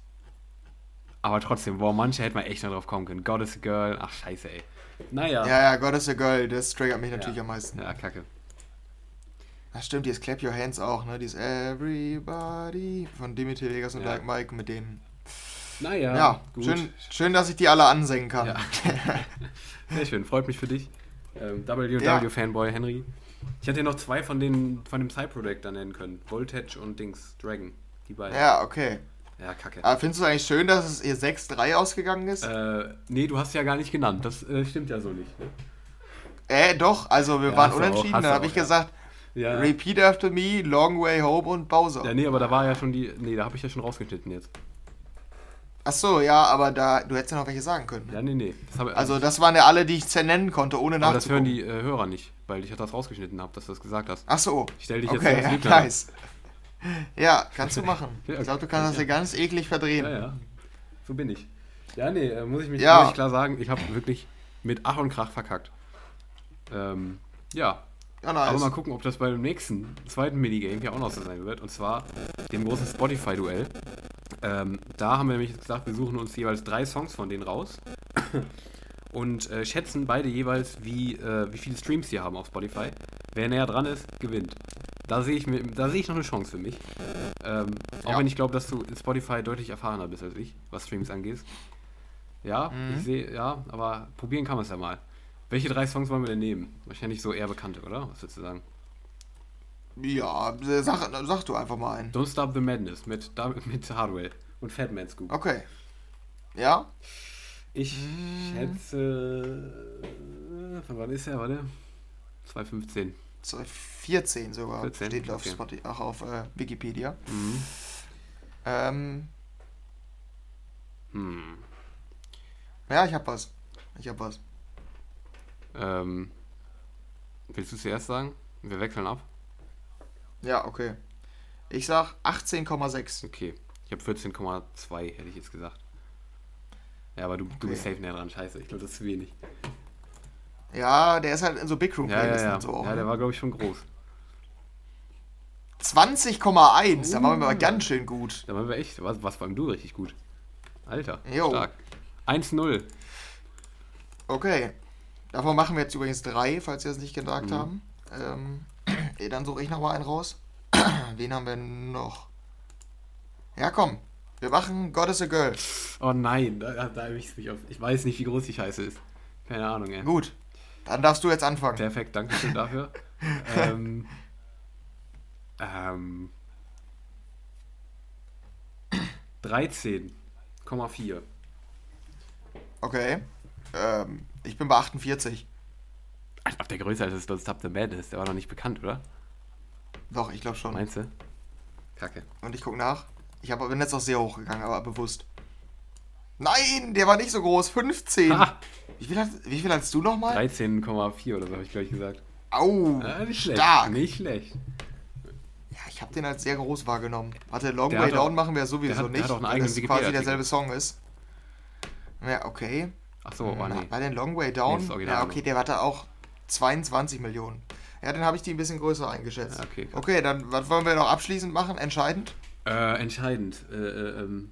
Aber trotzdem, boah, manche hätte man echt noch drauf kommen können. God is a Girl, ach scheiße, ey. Naja. Ja, ja, God is a Girl, das triggert mich natürlich ja. am meisten. Ja, kacke. Ach stimmt, dieses Clap Your Hands auch, ne? Dieses Everybody von Dimitri Vegas und Ja. Like Mike mit denen. Naja, Ja, gut. schön, schön, dass ich die alle ansingen kann. Ja. *laughs* Sehr schön, freut mich für dich. Ähm, WW Ja. Fanboy Henry. Ich hätte dir noch zwei von den von dem Side-Project da nennen können. Voltage und Dings, Dragon. Die beiden. Ja, okay. Ja, kacke. Aber findest du eigentlich schön, dass es hier 6-3 ausgegangen ist? Äh, nee, du hast ja gar nicht genannt. Das äh, stimmt ja so nicht. Ne? Äh, doch, also wir Ja, waren auch, unentschieden. du habe ich ja. gesagt, Ja. Repeat After Me, Long Way Home und Bowser. ja, nee, aber da war ja schon die. Nee, da habe ich ja schon rausgeschnitten jetzt. Ach so, ja, aber da, du hättest ja noch welche sagen können. Ja, nee, nee. Das Also das waren ja alle, die ich nennen konnte, ohne aber das hören nachzugucken. die äh, Hörer nicht, weil ich das rausgeschnitten habe, dass du das gesagt hast. Ach so. Ich stell dich jetzt okay, *laughs* ja, nice. Ja, kannst du machen. Ja, Ich glaube, du kannst das hier ganz eklig verdrehen. Ja, ja. So bin ich. Ja, nee, äh, muss ich mich Ja. muss ich klar sagen, ich habe wirklich mit Ach und Krach verkackt. Ähm, ja. Ja, nice. Aber mal gucken, ob das beim nächsten, zweiten Minigame hier auch noch so sein wird. Und zwar dem großen Spotify-Duell. Ähm, da haben wir nämlich gesagt, wir suchen uns jeweils drei Songs von denen raus. Und äh, schätzen beide jeweils, wie, äh, wie viele Streams sie haben auf Spotify. Wer näher dran ist, gewinnt. Da sehe ich, mir- da sehe ich noch eine Chance für mich. Ähm, auch Ja. wenn ich glaube, dass du in Spotify deutlich erfahrener bist als ich, was Streams angeht. Ja, Mhm. ich sehe, ja, aber probieren kann man es ja mal. Welche drei Songs wollen wir denn nehmen? Wahrscheinlich so eher bekannte, oder? Was würdest du sagen? Ja, sag, sag du einfach mal einen. Don't Stop the Madness mit, mit Hardwell und Fat Man Scoop. Okay. Ja? Ich schätze. Von wann ist er? Warte. 2015. 14 sogar. 14, Steht auf, okay. Spotify, ach, auf äh, Wikipedia. Mhm. Ähm, Hm. ja, ich hab was. Ich hab was. Ähm. Willst du zuerst sagen? Wir wechseln ab. Ja, okay. Ich sag 18,6. Okay. Ich habe 14,2, hätte ich jetzt gesagt. Ja, aber du, du Okay. bist safe näher dran. Scheiße, ich glaube, das ist zu wenig. Ja, der ist halt in so Big Room Ja, ja, ja. und so auch. ja, der war, glaube ich, schon groß. 20,1. Da waren wir Uh. aber ganz schön gut. Da waren wir echt. Was, was beim Du richtig gut. Alter, Jo. stark. 1-0. Okay. Davon machen wir jetzt übrigens drei, falls ihr es nicht gesagt Mhm. haben. Ähm, *clears throat* eh, dann suche ich noch mal einen raus. *clears throat* Wen haben wir noch? Ja, komm. Wir machen God is a Girl. Oh nein, da, da erwischst mich auf. Ich weiß nicht, wie groß die Scheiße ist. Keine Ahnung, ey. Gut. Dann darfst du jetzt anfangen. Perfekt, danke schön dafür. *laughs* ähm, ähm, 13,4. Okay. Ähm, ich bin bei 48. Als ob der größer ist als Don't Stop the Madness. Der war noch nicht bekannt, oder? Doch, ich glaube schon. Meinst du? Kacke. Und ich gucke nach. Ich hab, bin jetzt auch sehr hoch gegangen, aber bewusst. Nein, der war nicht so groß. 15. Ha! Wie, viel hast, wie viel hast du nochmal? 13,4 oder so habe ich gleich gesagt. Au. Ja, nicht schlecht. stark. Nicht schlecht. Ja, ich habe den als sehr groß wahrgenommen. Warte, Long Der Way hat auch- Down machen wir sowieso der hat- der nicht, hat auch einen weil das quasi derselbe Song ist. Ja, okay. Achso, oh nee. Bei den Long Way Nee, Down? original ja, okay, der hatte auch 22 Millionen. Ja, dann habe ich die ein bisschen größer eingeschätzt. Ja, okay, krass. okay, dann was wollen wir noch abschließend machen? Entscheidend? Äh, entscheidend. Äh, äh, ähm,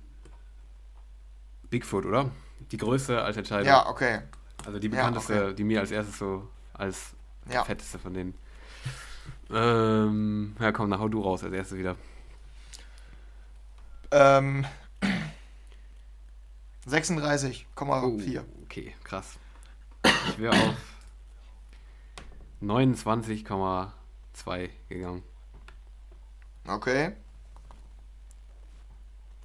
Bigfoot, oder? Die Größe als entscheidend. Ja, okay. Also die bekannteste, ja, okay. die mir als erstes so als ja. fetteste von denen. Ähm, ja, komm, dann hau du raus als erstes wieder. Ähm, 36,4. Oh, okay, krass. Ich wäre auf 29,2 gegangen. Okay.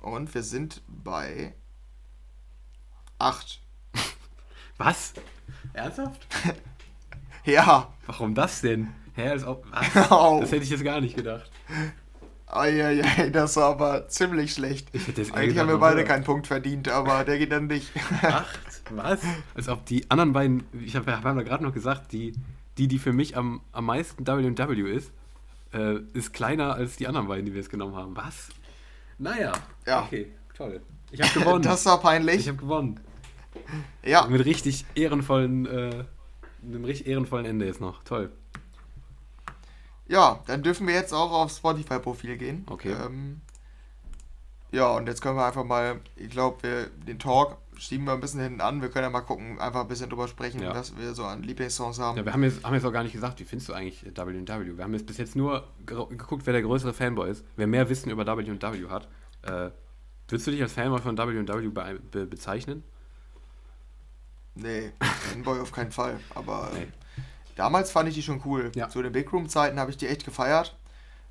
Und wir sind bei 8. *laughs* Was? Ernsthaft? *laughs* ja. Warum das denn? Hä, als ob, oh. *laughs* Das hätte ich jetzt gar nicht gedacht. Eieiei, das war aber ziemlich schlecht. Eigentlich haben wir beide höher. keinen Punkt verdient, aber der geht dann nicht. Acht? Was? Als ob die anderen beiden, ich habe hab ja gerade noch gesagt, die, die, die für mich am, am meisten WW ist, äh, ist kleiner als die anderen beiden, die wir jetzt genommen haben. Was? Naja. Ja. Okay, toll. Ich habe gewonnen. das war peinlich. Ich habe gewonnen. Ja. Mit richtig ehrenvollen, äh, einem richtig ehrenvollen Ende jetzt noch. Toll. Ja, dann dürfen wir jetzt auch aufs Spotify-Profil gehen. Okay. Ähm, ja, und jetzt können wir einfach mal, ich glaube, den Talk schieben wir ein bisschen hinten an. Wir können ja mal gucken, einfach ein bisschen drüber sprechen, ja. was wir so an Lieblingssongs haben. Ja, wir haben jetzt, haben jetzt auch gar nicht gesagt, wie findest du eigentlich WW? Wir haben jetzt bis jetzt nur geguckt, wer der größere Fanboy ist, wer mehr Wissen über WW hat. Äh, würdest du dich als Fanboy von WW be be bezeichnen? Nee, Fanboy auf keinen Fall. Aber nee. damals fand ich die schon cool. Ja. Zu den Big Room-Zeiten habe ich die echt gefeiert.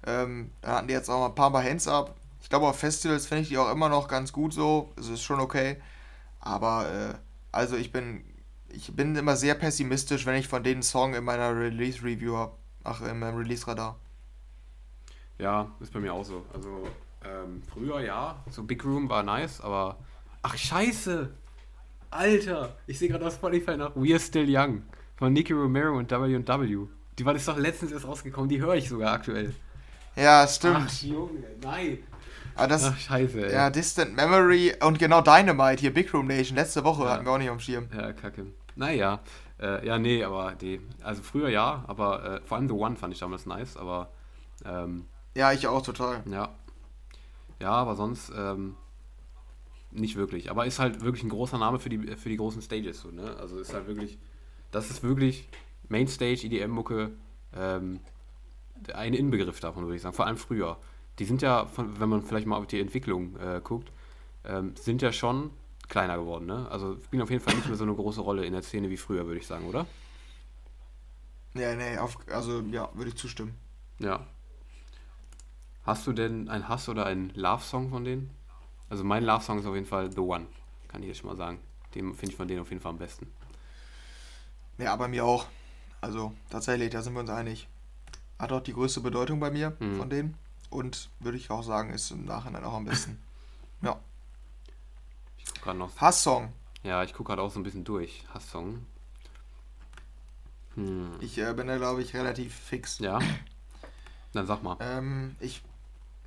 Ähm, da hatten die jetzt auch ein paar Mal Hands Up. Ich glaube, auf Festivals finde ich die auch immer noch ganz gut so. Es ist schon okay. Aber, äh, also ich bin, ich bin immer sehr pessimistisch, wenn ich von denen Song in meiner Release-Review habe. Ach, in meinem Release-Radar. Ja, ist bei mir auch so. Also, ähm, früher ja, so Big Room war nice, aber. Ach, scheiße! Alter, ich sehe gerade auf Spotify noch We're Still Young von Nicky Romero und W&W. Die war das doch letztens erst rausgekommen, die höre ich sogar aktuell. Ja, stimmt. Ach, Junge, nein. Aber das, Ach, scheiße, ey. Ja, Distant Memory und genau Dynamite, hier Big Room Nation, letzte Woche ja. hatten wir auch nicht am Schirm. Ja, kacke. Naja, äh, ja, nee, aber die, also früher ja, aber äh, vor allem The One fand ich damals nice, aber ähm, Ja, ich auch total. Ja. Ja, aber sonst, ähm, nicht wirklich. Aber ist halt wirklich ein großer Name für die, für die großen Stages. So, ne? Also ist halt wirklich, das ist wirklich Mainstage, EDM-Mucke, ähm, ein Inbegriff davon, würde ich sagen. Vor allem früher. Die sind ja, von, wenn man vielleicht mal auf die Entwicklung äh, guckt, ähm, sind ja schon kleiner geworden. Ne? Also spielen auf jeden Fall nicht mehr so eine große Rolle in der Szene wie früher, würde ich sagen, oder? Ja, nee, auf, also ja, würde ich zustimmen. Ja. Hast du denn einen Hass- oder einen Love-Song von denen? Also mein Love-Song ist auf jeden Fall The One, kann ich jetzt schon mal sagen. Den finde ich von denen auf jeden Fall am besten. Ja, bei mir auch. Also tatsächlich, da sind wir uns einig. Hat auch die größte Bedeutung bei mir mhm. von denen. Und würde ich auch sagen, ist im Nachhinein auch am besten. *laughs* ja. Ich gucke gerade noch. Hass-Song. Ja, ich gucke gerade auch so ein bisschen durch. Hass-Song. Hm. Ich äh, bin da, glaube ich, relativ fix. Ja. *laughs* Dann sag mal. Ähm, ich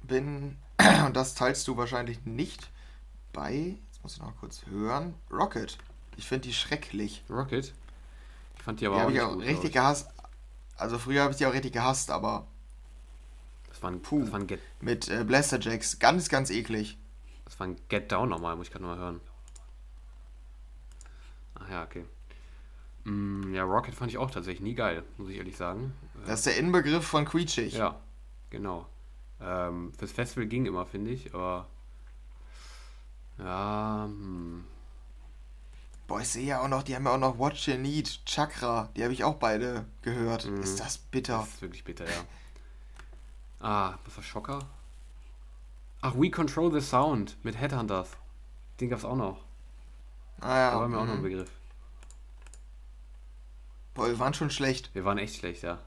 bin *clears throat* und das teilst du wahrscheinlich nicht bei, jetzt muss ich noch kurz hören, Rocket. Ich finde die schrecklich. Rocket? Ich fand die aber die auch, ich auch gut, richtig gehasst. Also früher habe ich die auch richtig gehasst, aber. Das war ein, Puh, das war ein Get mit äh, Blaster Jacks. Ganz, ganz eklig. Das war ein Get Down nochmal, muss ich gerade nochmal hören. Ach ja, okay. Mm, ja, Rocket fand ich auch tatsächlich nie geil, muss ich ehrlich sagen. Das ist der Inbegriff von quietschig. Ja, genau. Ähm, fürs Festival ging immer, finde ich, aber. Ja, hm. Boah, ich sehe ja auch noch, die haben ja auch noch Watch Your Need, Chakra, die habe ich auch beide gehört. Mhm. Ist das bitter? Das ist wirklich bitter, ja. Ah, was war Schocker? Ach, We Control the Sound mit Headhunters. Den gab es auch noch. Ah ja. Da war mir auch noch ein mhm. Begriff. Boah, wir waren schon schlecht. Wir waren echt schlecht, ja.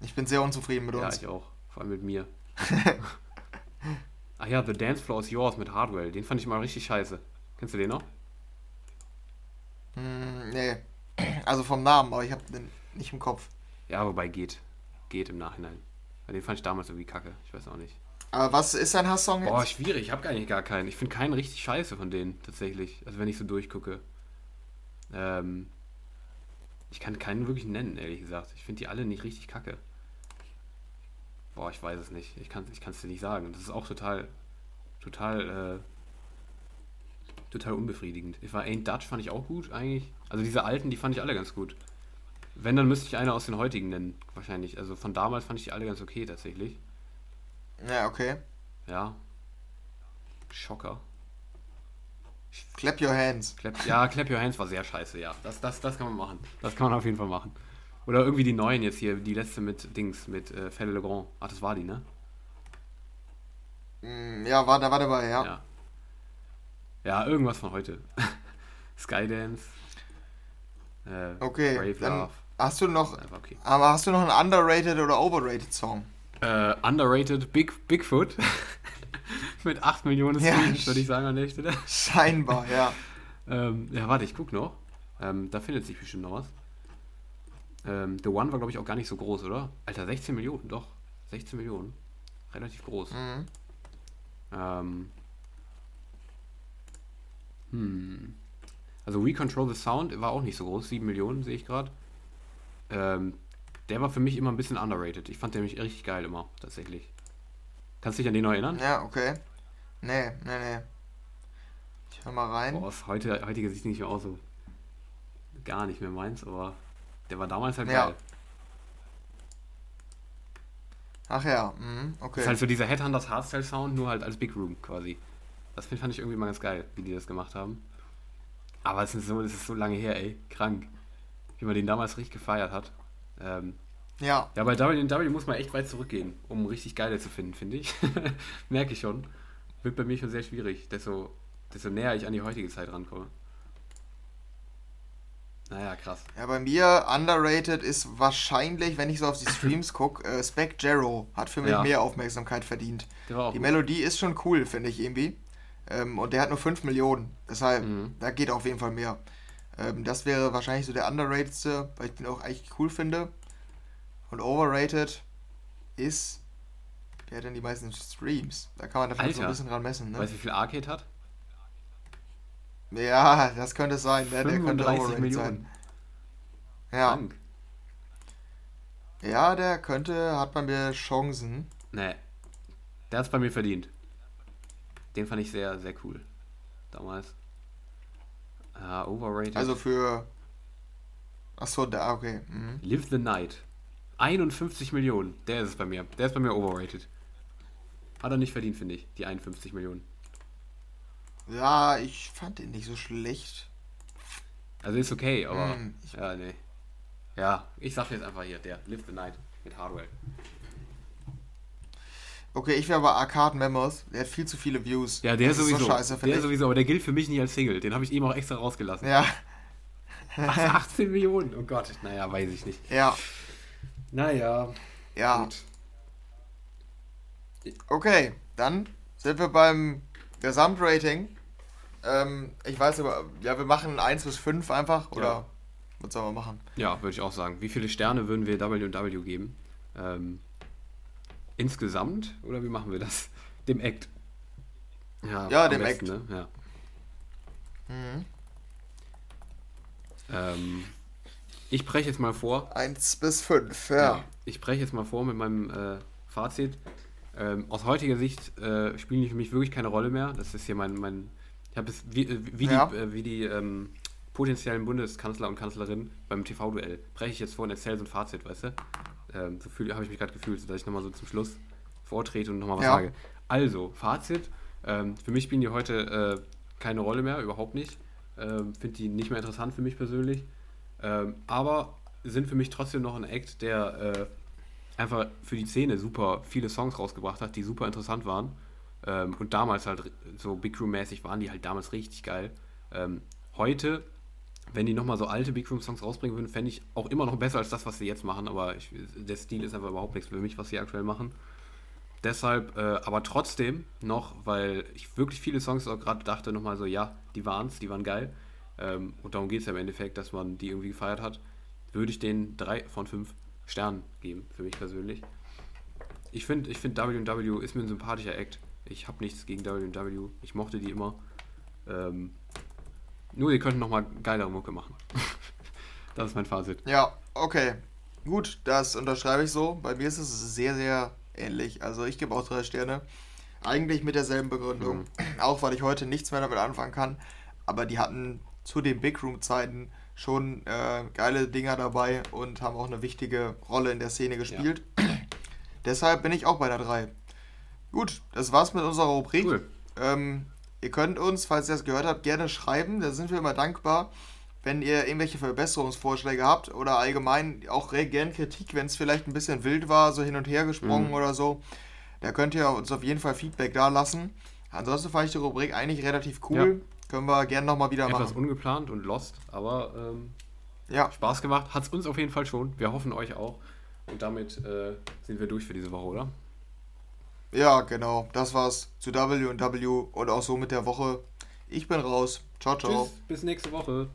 Ich bin sehr unzufrieden mit uns. Ja, ich auch. Vor allem mit mir. Ach *laughs* ja, The Dance Floor is Yours mit Hardwell. Den fand ich mal richtig scheiße. Kennst du den noch? Mm, nee. *clears throat* Also vom Namen, aber ich hab den nicht im Kopf. Ja, wobei geht. Geht im Nachhinein. Den fand ich damals irgendwie kacke. Ich weiß auch nicht. Aber was ist dein Hasssong jetzt? Boah, schwierig. Ich hab eigentlich gar keinen. Ich finde keinen richtig scheiße von denen, tatsächlich. Also wenn ich so durchgucke. Ähm, ich kann keinen wirklich nennen, ehrlich gesagt. Ich finde die alle nicht richtig kacke. Boah, ich weiß es nicht. Ich kann es ich dir nicht sagen. Das ist auch total, total, total unbefriedigend. Ich war Ain't Dutch fand ich auch gut eigentlich. Also diese alten, die fand ich alle ganz gut. Wenn, dann müsste ich eine aus den heutigen nennen, wahrscheinlich. Also von damals fand ich die alle ganz okay tatsächlich. Ja, okay. Ja. Schocker. Clap Your Hands. Clap, ja, Clap Your Hands war sehr scheiße, ja. Das, das, das kann man machen. Das kann man auf jeden Fall machen. Oder irgendwie die neuen jetzt hier, die letzte mit Dings, mit äh, Felle Le Grand. Ach, das war die, ne? Mm, ja, war, da war dabei, ja. Ja, ja irgendwas von heute. *laughs* Skydance. Äh, okay, Brave dann Love. Hast du noch, okay. aber hast du noch einen underrated oder overrated Song? Äh, underrated Big Bigfoot. *laughs* Mit 8 Millionen Streams, ja, würde ich sagen, an der Stelle. Scheinbar, ja. *laughs* ähm, ja, warte, ich guck noch. Ähm, da findet sich bestimmt noch was. Ähm, The One war, glaube ich, auch gar nicht so groß, oder? Alter, 16 Millionen, doch. 16 Millionen. Relativ groß. Mhm. Ähm. Hm. Also We Control the Sound war auch nicht so groß, 7 Millionen sehe ich gerade. Ähm, der war für mich immer ein bisschen underrated. Ich fand den nämlich richtig geil immer, tatsächlich. Kannst du dich an den noch erinnern? Ja, okay. Nee, nee, nee. Ich hör mal rein. Boah, aus heute, heutiger Sicht nicht mehr auch so gar nicht mehr meins, aber der war damals halt ja. geil. Ach ja, mhm, okay. Das ist halt so dieser Headhunters Hardstyle Sound, nur halt als Big Room quasi. Das fand ich irgendwie mal ganz geil, wie die das gemacht haben. Aber es ist so, es ist so lange her, ey. Krank. Wie man den damals richtig gefeiert hat. Ähm, ja. Ja, bei WW muss man echt weit zurückgehen, um richtig geile zu finden, finde ich. *laughs* Merke ich schon. Wird bei mir schon sehr schwierig, desto, desto näher ich an die heutige Zeit rankomme. Naja, krass. Ja, bei mir underrated ist wahrscheinlich, wenn ich so auf die Streams *clears throat* gucke, äh, Spec Jarrow hat für mich ja. mehr Aufmerksamkeit verdient. Die gut. Melodie ist schon cool, finde ich irgendwie. Ähm, und der hat nur 5 Millionen. Deshalb, mhm. da geht auf jeden Fall mehr. Ähm, das wäre wahrscheinlich so der underratedste, weil ich den auch eigentlich cool finde. Und overrated ist. Wer hat denn die meisten Streams? Da kann man da so ein bisschen dran messen. Ne? Weißt du, wie viel Arcade hat? Ja, das könnte sein. Ne? Der könnte overrated Millionen. sein. Ja. Dank. Ja, der könnte, hat bei mir Chancen. Nee. Der hat es bei mir verdient. Den fand ich sehr, sehr cool. Damals. Uh, overrated. Also für. Achso, da, okay. Mhm. Live the Night. 51 Millionen. Der ist es bei mir. Der ist bei mir overrated. Hat er nicht verdient, finde ich, die 51 Millionen. Ja, ich fand den nicht so schlecht. Also ist okay, aber. Mm, ja, nee. Ja, ich sag jetzt einfach hier, der Live the Night mit Hardwell. Okay, ich wäre aber Arcade Memos. Der hat viel zu viele Views. Ja, der das sowieso. Ist so scheiße, der ich. sowieso, aber der gilt für mich nicht als Single. Den habe ich eben auch extra rausgelassen. Ja. *laughs* Ach, 18 Millionen. Oh Gott, naja, weiß ich nicht. Ja. Naja. Ja. Gut. Okay, dann sind wir beim Gesamtrating. Ähm, ich weiß aber, ja, wir machen 1 bis 5 einfach, oder ja. was sollen wir machen? Ja, würde ich auch sagen. Wie viele Sterne würden wir WW geben? Ähm, insgesamt, oder wie machen wir das? Dem Act. Ja, ja dem besten, Act. Ne? Ja. Mhm. Ähm, ich breche jetzt mal vor. 1 bis 5, ja. ja. Ich breche jetzt mal vor mit meinem äh, Fazit. Ähm, aus heutiger Sicht äh, spielen die für mich wirklich keine Rolle mehr. Das ist hier mein. mein ich habe es wie, äh, wie ja. die, äh, wie die ähm, potenziellen Bundeskanzler und Kanzlerin beim TV-Duell. Breche ich jetzt vor und erzähle so ein Fazit, weißt du? Ähm, so habe ich mich gerade gefühlt, dass ich nochmal so zum Schluss vortrete und nochmal was ja. sage. Also, Fazit. Ähm, für mich spielen die heute äh, keine Rolle mehr, überhaupt nicht. Ähm, Finde die nicht mehr interessant für mich persönlich. Ähm, aber sind für mich trotzdem noch ein Act, der äh, einfach für die Szene super viele Songs rausgebracht hat, die super interessant waren. Ähm, und damals halt so Big Room-mäßig waren die halt damals richtig geil. Ähm, heute, wenn die nochmal so alte Big Room-Songs rausbringen würden, fände ich auch immer noch besser als das, was sie jetzt machen. Aber ich, der Stil ist einfach überhaupt nichts für mich, was sie aktuell machen. Deshalb, äh, aber trotzdem noch, weil ich wirklich viele Songs auch gerade dachte, nochmal so, ja, die waren's, die waren geil ähm, und darum geht es ja im Endeffekt, dass man die irgendwie gefeiert hat, würde ich den drei von fünf Sternen geben, für mich persönlich. Ich finde, ich find WW ist mir ein sympathischer Act. Ich habe nichts gegen WW. Ich mochte die immer. Ähm, nur, die könnten nochmal geilere Mucke machen. *laughs* das ist mein Fazit. Ja, okay. Gut, das unterschreibe ich so. Bei mir ist es sehr, sehr ähnlich. Also ich gebe auch drei Sterne. Eigentlich mit derselben Begründung. Mhm. Auch weil ich heute nichts mehr damit anfangen kann. Aber die hatten zu den Big Room-Zeiten schon äh, geile Dinger dabei und haben auch eine wichtige Rolle in der Szene gespielt. Ja. *clears throat* Deshalb bin ich auch bei der 3. Gut, das war's mit unserer Rubrik. Cool. Ähm, ihr könnt uns, falls ihr das gehört habt, gerne schreiben. Da sind wir immer dankbar. Wenn ihr irgendwelche Verbesserungsvorschläge habt oder allgemein auch gern Kritik, wenn es vielleicht ein bisschen wild war, so hin und her gesprungen mhm. oder so, da könnt ihr uns auf jeden Fall Feedback da lassen. Ansonsten fand ich die Rubrik eigentlich relativ cool. Ja. Können wir gerne nochmal wieder Etwas machen. Etwas ungeplant und lost, aber ähm, ja. Spaß gemacht. Hat es uns auf jeden Fall schon. Wir hoffen euch auch. Und damit äh, sind wir durch für diese Woche, oder? Ja, genau. Das war's zu W und W und auch so mit der Woche. Ich bin raus. Ciao, ciao. Tschüss, bis nächste Woche.